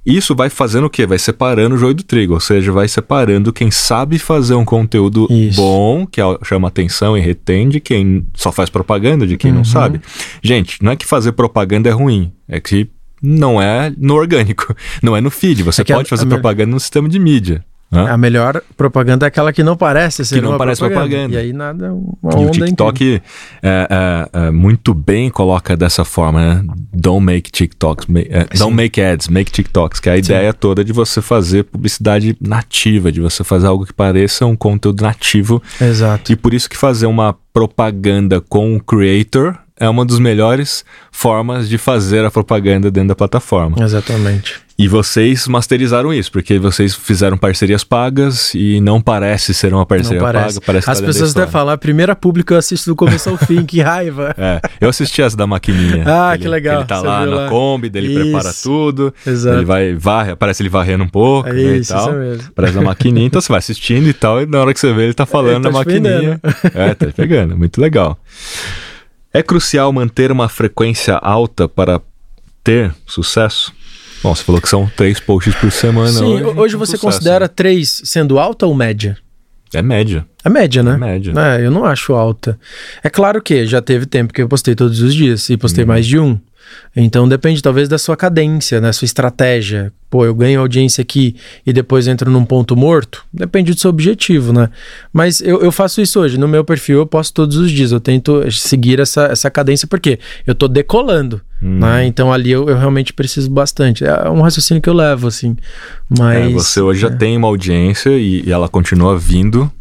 Isso vai fazendo o quê? Vai separando o joio do trigo, ou seja, vai separando quem sabe fazer um conteúdo Isso. bom, que chama atenção e retém, de quem só faz propaganda, de quem Uhum. não sabe. Gente, não é que fazer propaganda é ruim, é que não é no orgânico, não é no feed. Você É pode a- fazer a propaganda no sistema de mídia. Né? A melhor propaganda é aquela que não parece ser Que não parece propaganda. E aí nada, uma E onda o TikTok é, é, é, muito bem coloca dessa forma, né? Don't make TikToks, ma- é, don't make ads, make TikToks, que é a ideia toda de você fazer publicidade nativa, de você fazer algo que pareça um conteúdo nativo. Exato. E por isso que fazer uma propaganda com o creator é uma das melhores formas de fazer a propaganda dentro da plataforma. Exatamente. E vocês masterizaram isso, porque vocês fizeram parcerias pagas e não parece ser uma parceria parece. paga, parece que As tá da pessoas até falam, a primeira pública eu assisto do começo ao fim, que raiva. É, eu assisti as da maquininha. Ah, Ele- que legal, Ele tá lá na lá. Kombi, ele prepara tudo. Exato. Ele vai, varre, aparece ele varrendo um pouco É né, isso, e tal. isso mesmo. Parece a maquininha, então você vai assistindo e tal, e na hora que você vê ele tá falando tá na te maquininha. É, tá pegando, muito legal. É crucial manter uma frequência alta para ter sucesso? Bom, você falou que são três posts por semana. Sim, hoje, é um você sucesso. considera três sendo alta ou média? É média. É média, né? É média. É, eu não acho alta. É claro que já teve tempo que eu postei todos os dias e postei Uhum. mais de um. Então depende talvez da sua cadência, da sua estratégia. Pô, eu ganho audiência aqui e depois entro num ponto morto. Depende do seu objetivo, né? Mas eu, eu faço isso hoje. No meu perfil eu posto todos os dias. Eu tento seguir essa, essa cadência porque eu tô decolando, Hum. né? Então ali eu, eu realmente preciso bastante. É um raciocínio que eu levo, assim. Mas... É, você hoje já é. tem uma audiência e, e ela continua vindo.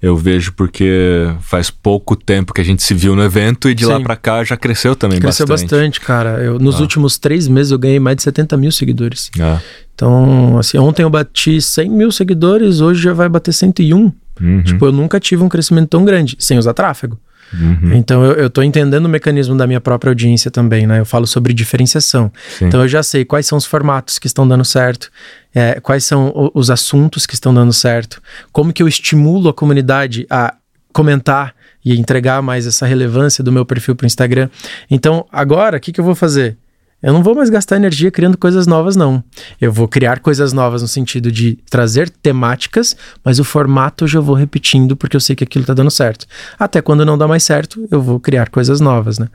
Eu vejo porque faz pouco tempo que a gente se viu no evento e de lá Sim. pra cá já cresceu também Cresceu bastante, cara. Eu, nos Ah. últimos três meses eu ganhei mais de 70 mil seguidores. Ah, Então, assim, ontem eu bati 100 mil seguidores, hoje já vai bater 101. uhum, Tipo, eu nunca tive um crescimento tão grande, sem usar tráfego. Uhum, Então, eu, tô entendendo o mecanismo da minha própria audiência também, né? Eu falo sobre diferenciação. sim. Então, eu já sei quais são os formatos que estão dando certo, é, quais são os assuntos que estão dando certo, como que eu estimulo a comunidade a comentar e entregar mais essa relevância do meu perfil para o Instagram. Então, agora, o que, que eu vou fazer? Eu não vou mais gastar energia criando coisas novas, não. Eu vou criar coisas novas no sentido de trazer temáticas, mas o formato eu já vou repetindo porque eu sei que aquilo tá dando certo. Até quando não dá mais certo, eu vou criar coisas novas, né?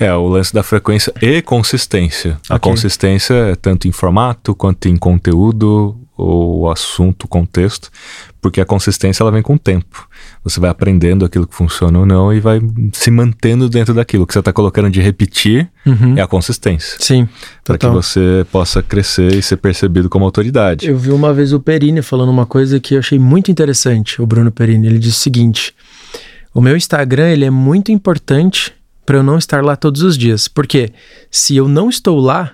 É, o lance da frequência e consistência. A Ok. consistência é tanto em formato quanto em conteúdo ou assunto, contexto, porque a consistência ela vem com o tempo. Você vai aprendendo aquilo que funciona ou não e vai se mantendo dentro daquilo. O que você está colocando de repetir Uhum. é a consistência. Sim, Para que você possa crescer e ser percebido como autoridade. Eu vi uma vez o Perini falando uma coisa que eu achei muito interessante, o Bruno Perini. Ele disse o seguinte: o meu Instagram ele é muito importante para eu não estar lá todos os dias. Porque se eu não estou lá,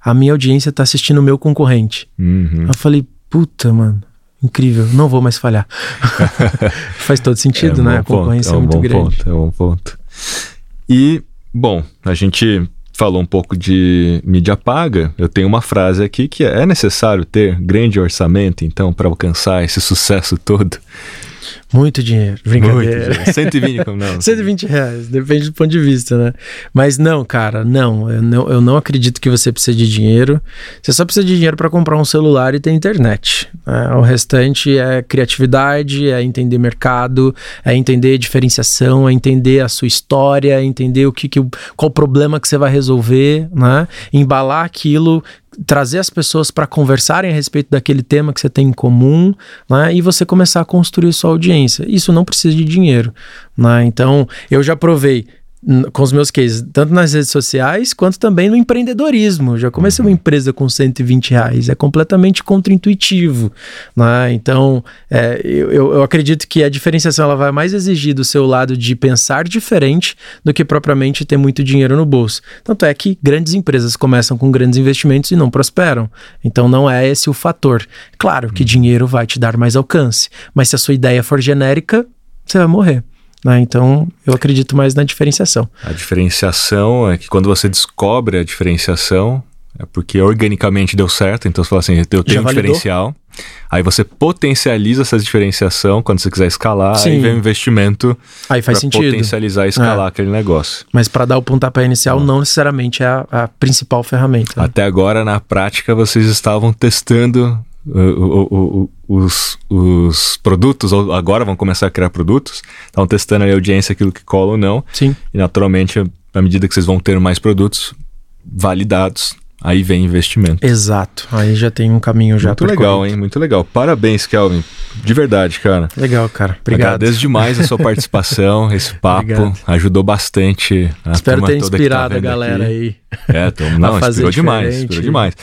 a minha audiência está assistindo o meu concorrente. Uhum. Eu falei, puta, mano, incrível, não vou mais falhar. Faz todo sentido, É um né? A concorrência ponto, é, muito um bom grande. Ponto, é um bom ponto. E, bom, a gente falou um pouco de mídia paga. Eu tenho uma frase aqui que é: é necessário ter grande orçamento, então, para alcançar esse sucesso todo? Muito dinheiro, brincadeira. Muito, 120, como não? 120 reais, depende do ponto de vista, né? Mas não, cara, não eu, não. eu não acredito que você precisa de dinheiro. Você só precisa de dinheiro para comprar um celular e ter internet. né? O restante é criatividade, é entender mercado, é entender diferenciação, é entender a sua história, é entender o que, que qual problema que você vai resolver, né? Embalar aquilo trazer as pessoas para conversarem a respeito daquele tema que você tem em comum, né? E você começar a construir sua audiência. Isso não precisa de dinheiro, né? Então, eu já provei com os meus cases, tanto nas redes sociais quanto também no empreendedorismo. Já comecei uma empresa com 120 reais, é completamente contraintuitivo. Né? Então, é, eu, eu- eu acredito que a diferenciação ela vai mais exigir do seu lado de pensar diferente do que propriamente ter muito dinheiro no bolso. Tanto é que grandes empresas começam com grandes investimentos e não prosperam. Então, não é esse o fator. Claro que dinheiro vai te dar mais alcance, mas se a sua ideia for genérica, você vai morrer. Né? Então, eu acredito mais na diferenciação. A diferenciação é que quando você descobre a diferenciação, é porque organicamente deu certo, então você fala assim, eu tenho um diferencial. Aí você potencializa essa diferenciação quando você quiser escalar, Sim. aí vem o investimento Aí faz para sentido. É. potencializar e escalar aquele negócio. Mas para dar o pontapé inicial, não necessariamente é a, a principal ferramenta. Até agora, na prática, vocês estavam testando o- o- o- os, os produtos, agora vão começar a criar produtos, estavam testando a audiência, aquilo que cola ou não, Sim. e naturalmente, à medida que vocês vão ter mais produtos validados, aí vem investimento. Exato. Aí já tem um caminho já Muito legal, hein? Muito legal. Parabéns, Kelvin. De verdade, cara. Legal, cara. Obrigado. Agradeço demais a sua participação, esse papo. Obrigado. Ajudou bastante a Espero ter tá inspirado a vendo galera aqui. aí. É, tô, não, inspirou demais, diferente. inspirou demais.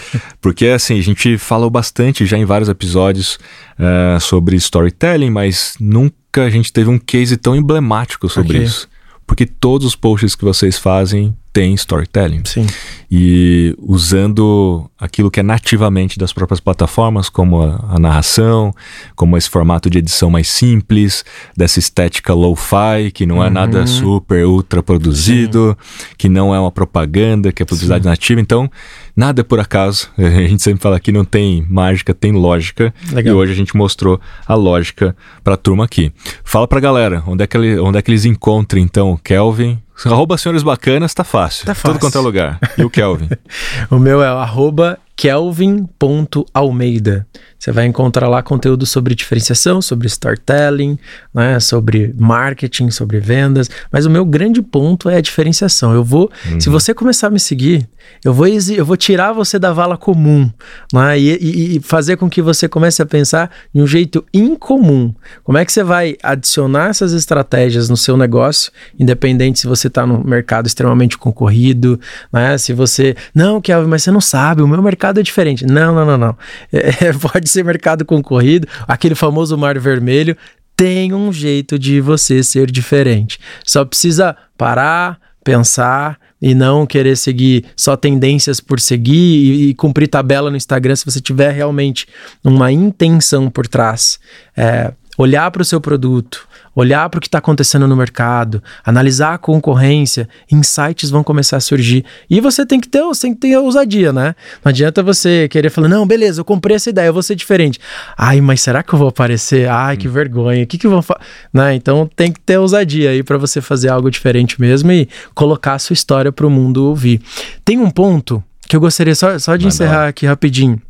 Porque assim, a gente falou bastante já em vários episódios eh, sobre storytelling, mas nunca a gente teve um case tão emblemático sobre Ok. isso. Porque todos os posts que vocês fazem têm storytelling. Sim. E usando aquilo que é nativamente das próprias plataformas, como a, a narração, como esse formato de edição mais simples, dessa estética lo-fi, que não é nada super ultra produzido, que não é uma propaganda, que é publicidade nativa. Então, nada é por acaso. A gente sempre fala que não tem mágica, tem lógica. Legal. E hoje a gente mostrou a lógica pra turma aqui. Fala pra galera, onde é que, ele- onde é que eles encontram então o Kelvin? Arroba Senhores Bacanas, tá fácil. Tá Tudo fácil. quanto é lugar. E o Kelvin? O meu é o arroba kelvin.almeida. Você vai encontrar lá conteúdo sobre diferenciação, sobre storytelling, né, sobre marketing, sobre vendas. Mas o meu grande ponto é a diferenciação. Eu vou, se você começar a me seguir, eu vou, eu vou tirar você da vala comum né, e, e- e fazer com que você comece a pensar de um jeito incomum. Como é que você vai adicionar essas estratégias no seu negócio, independente se você está no mercado extremamente concorrido, né? Se você. Não, Kelvin, mas você não sabe, o meu mercado é diferente. Não, não, não, não. É, pode ser mercado concorrido, aquele famoso mar vermelho. Tem um jeito de você ser diferente. Só precisa parar, pensar e não querer seguir só tendências por seguir e, e cumprir tabela no Instagram se você tiver realmente uma intenção por trás. É, olhar para o seu produto, olhar para o que está acontecendo no mercado, analisar a concorrência, insights vão começar a surgir. E você tem que ter, você tem que ter ousadia, né? Não adianta você querer falar, não, beleza, eu comprei essa ideia, eu vou ser diferente. Ai, mas será que eu vou aparecer? Ai, que vergonha, o que que vão fazer? Né? Então tem que ter ousadia aí para você fazer algo diferente mesmo e colocar a sua história para o mundo ouvir. Tem um ponto que eu gostaria só, só de Manda encerrar lá. aqui rapidinho.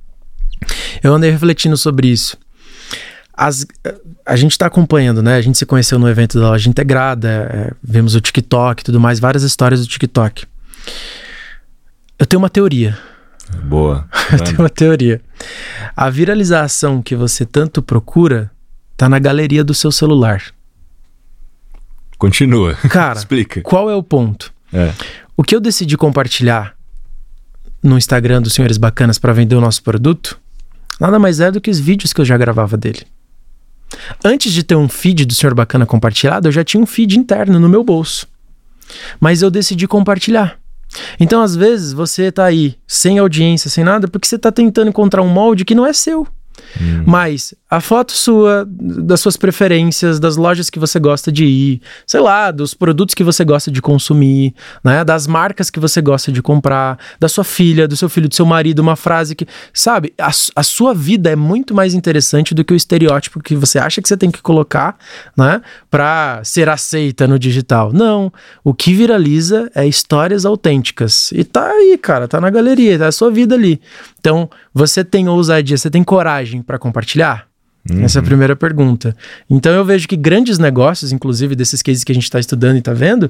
Eu andei refletindo sobre isso. As- a gente está acompanhando, né? A gente se conheceu no evento da loja integrada, é, vemos o TikTok e tudo mais, várias histórias do TikTok. Eu tenho uma teoria. Boa. Eu tenho uma teoria. A viralização que você tanto procura tá na galeria do seu celular. Continua. Cara, Explica. qual é o ponto? É. O que eu decidi compartilhar no Instagram dos Senhores Bacanas para vender o nosso produto, nada mais é do que os vídeos que eu já gravava dele. Antes de ter um feed do Senhor Bacana compartilhado, eu já tinha um feed interno no meu bolso. Mas eu decidi compartilhar. Então, às vezes, você tá aí sem audiência, sem nada, porque você tá tentando encontrar um molde que não é seu. Mas a foto sua, das suas preferências, das lojas que você gosta de ir, sei lá, dos produtos que você gosta de consumir, né? Das marcas que você gosta de comprar, da sua filha, do seu filho, do seu marido, uma frase que. Sabe, a, a sua vida é muito mais interessante do que o estereótipo que você acha que você tem que colocar, né? Pra ser aceita no digital. Não. O que viraliza é histórias autênticas. E tá aí, cara, tá na galeria, tá a sua vida ali. Então, você tem ousadia, você tem coragem para compartilhar? Essa é a primeira pergunta. Então, eu vejo que grandes negócios, inclusive desses cases que a gente está estudando e está vendo,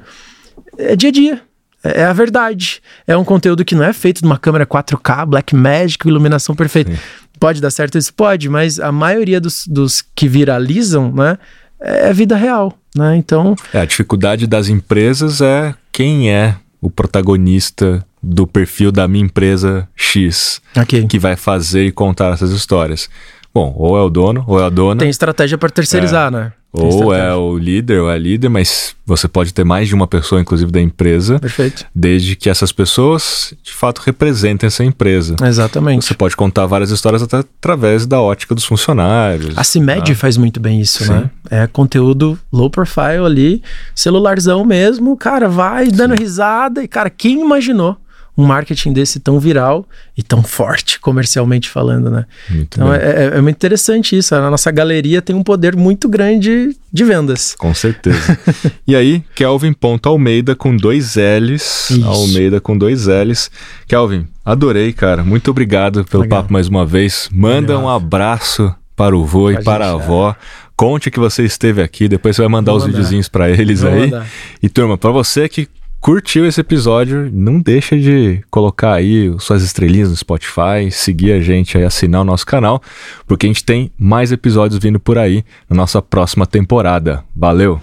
é dia a dia. É é a verdade. É um conteúdo que não é feito numa câmera 4K, Black Magic, iluminação perfeita. Pode dar certo isso? Pode, mas a maioria dos, dos que viralizam, né, é vida real, né? Então, É, a dificuldade das empresas é quem é o protagonista do perfil da minha empresa X ok. que vai fazer e contar essas histórias. Bom, ou é o dono, ou é a dona, Tem estratégia para terceirizar, né? Tem ou estratégia. é o líder, ou é a líder, mas você pode ter mais de uma pessoa, inclusive da empresa, Perfeito. desde que essas pessoas de fato representem essa empresa. Exatamente. Você pode contar várias histórias até através da ótica dos funcionários. A CIMED faz muito bem isso, né? É conteúdo low profile ali, celularzão mesmo, cara, vai dando risada e, cara, quem imaginou um marketing desse tão viral e tão forte, comercialmente falando, né? Muito Então é, é- é muito interessante isso. A nossa galeria tem um poder muito grande de vendas. Com certeza. e aí, Kelvin.almeida com dois L's. Isso. Almeida com dois L's. Kelvin, adorei, cara. Muito obrigado pelo Legal. papo mais uma vez. Manda Legal. um abraço para o vô e para a deixar. avó. Conte que você esteve aqui. Depois você vai mandar Vou os mandar. videozinhos para eles Vou aí. mandar. E turma, para você que curtiu esse episódio, não deixa de colocar aí suas estrelinhas no Spotify, seguir a gente aí, assinar o nosso canal, porque a gente tem mais episódios vindo por aí na nossa próxima temporada. Valeu!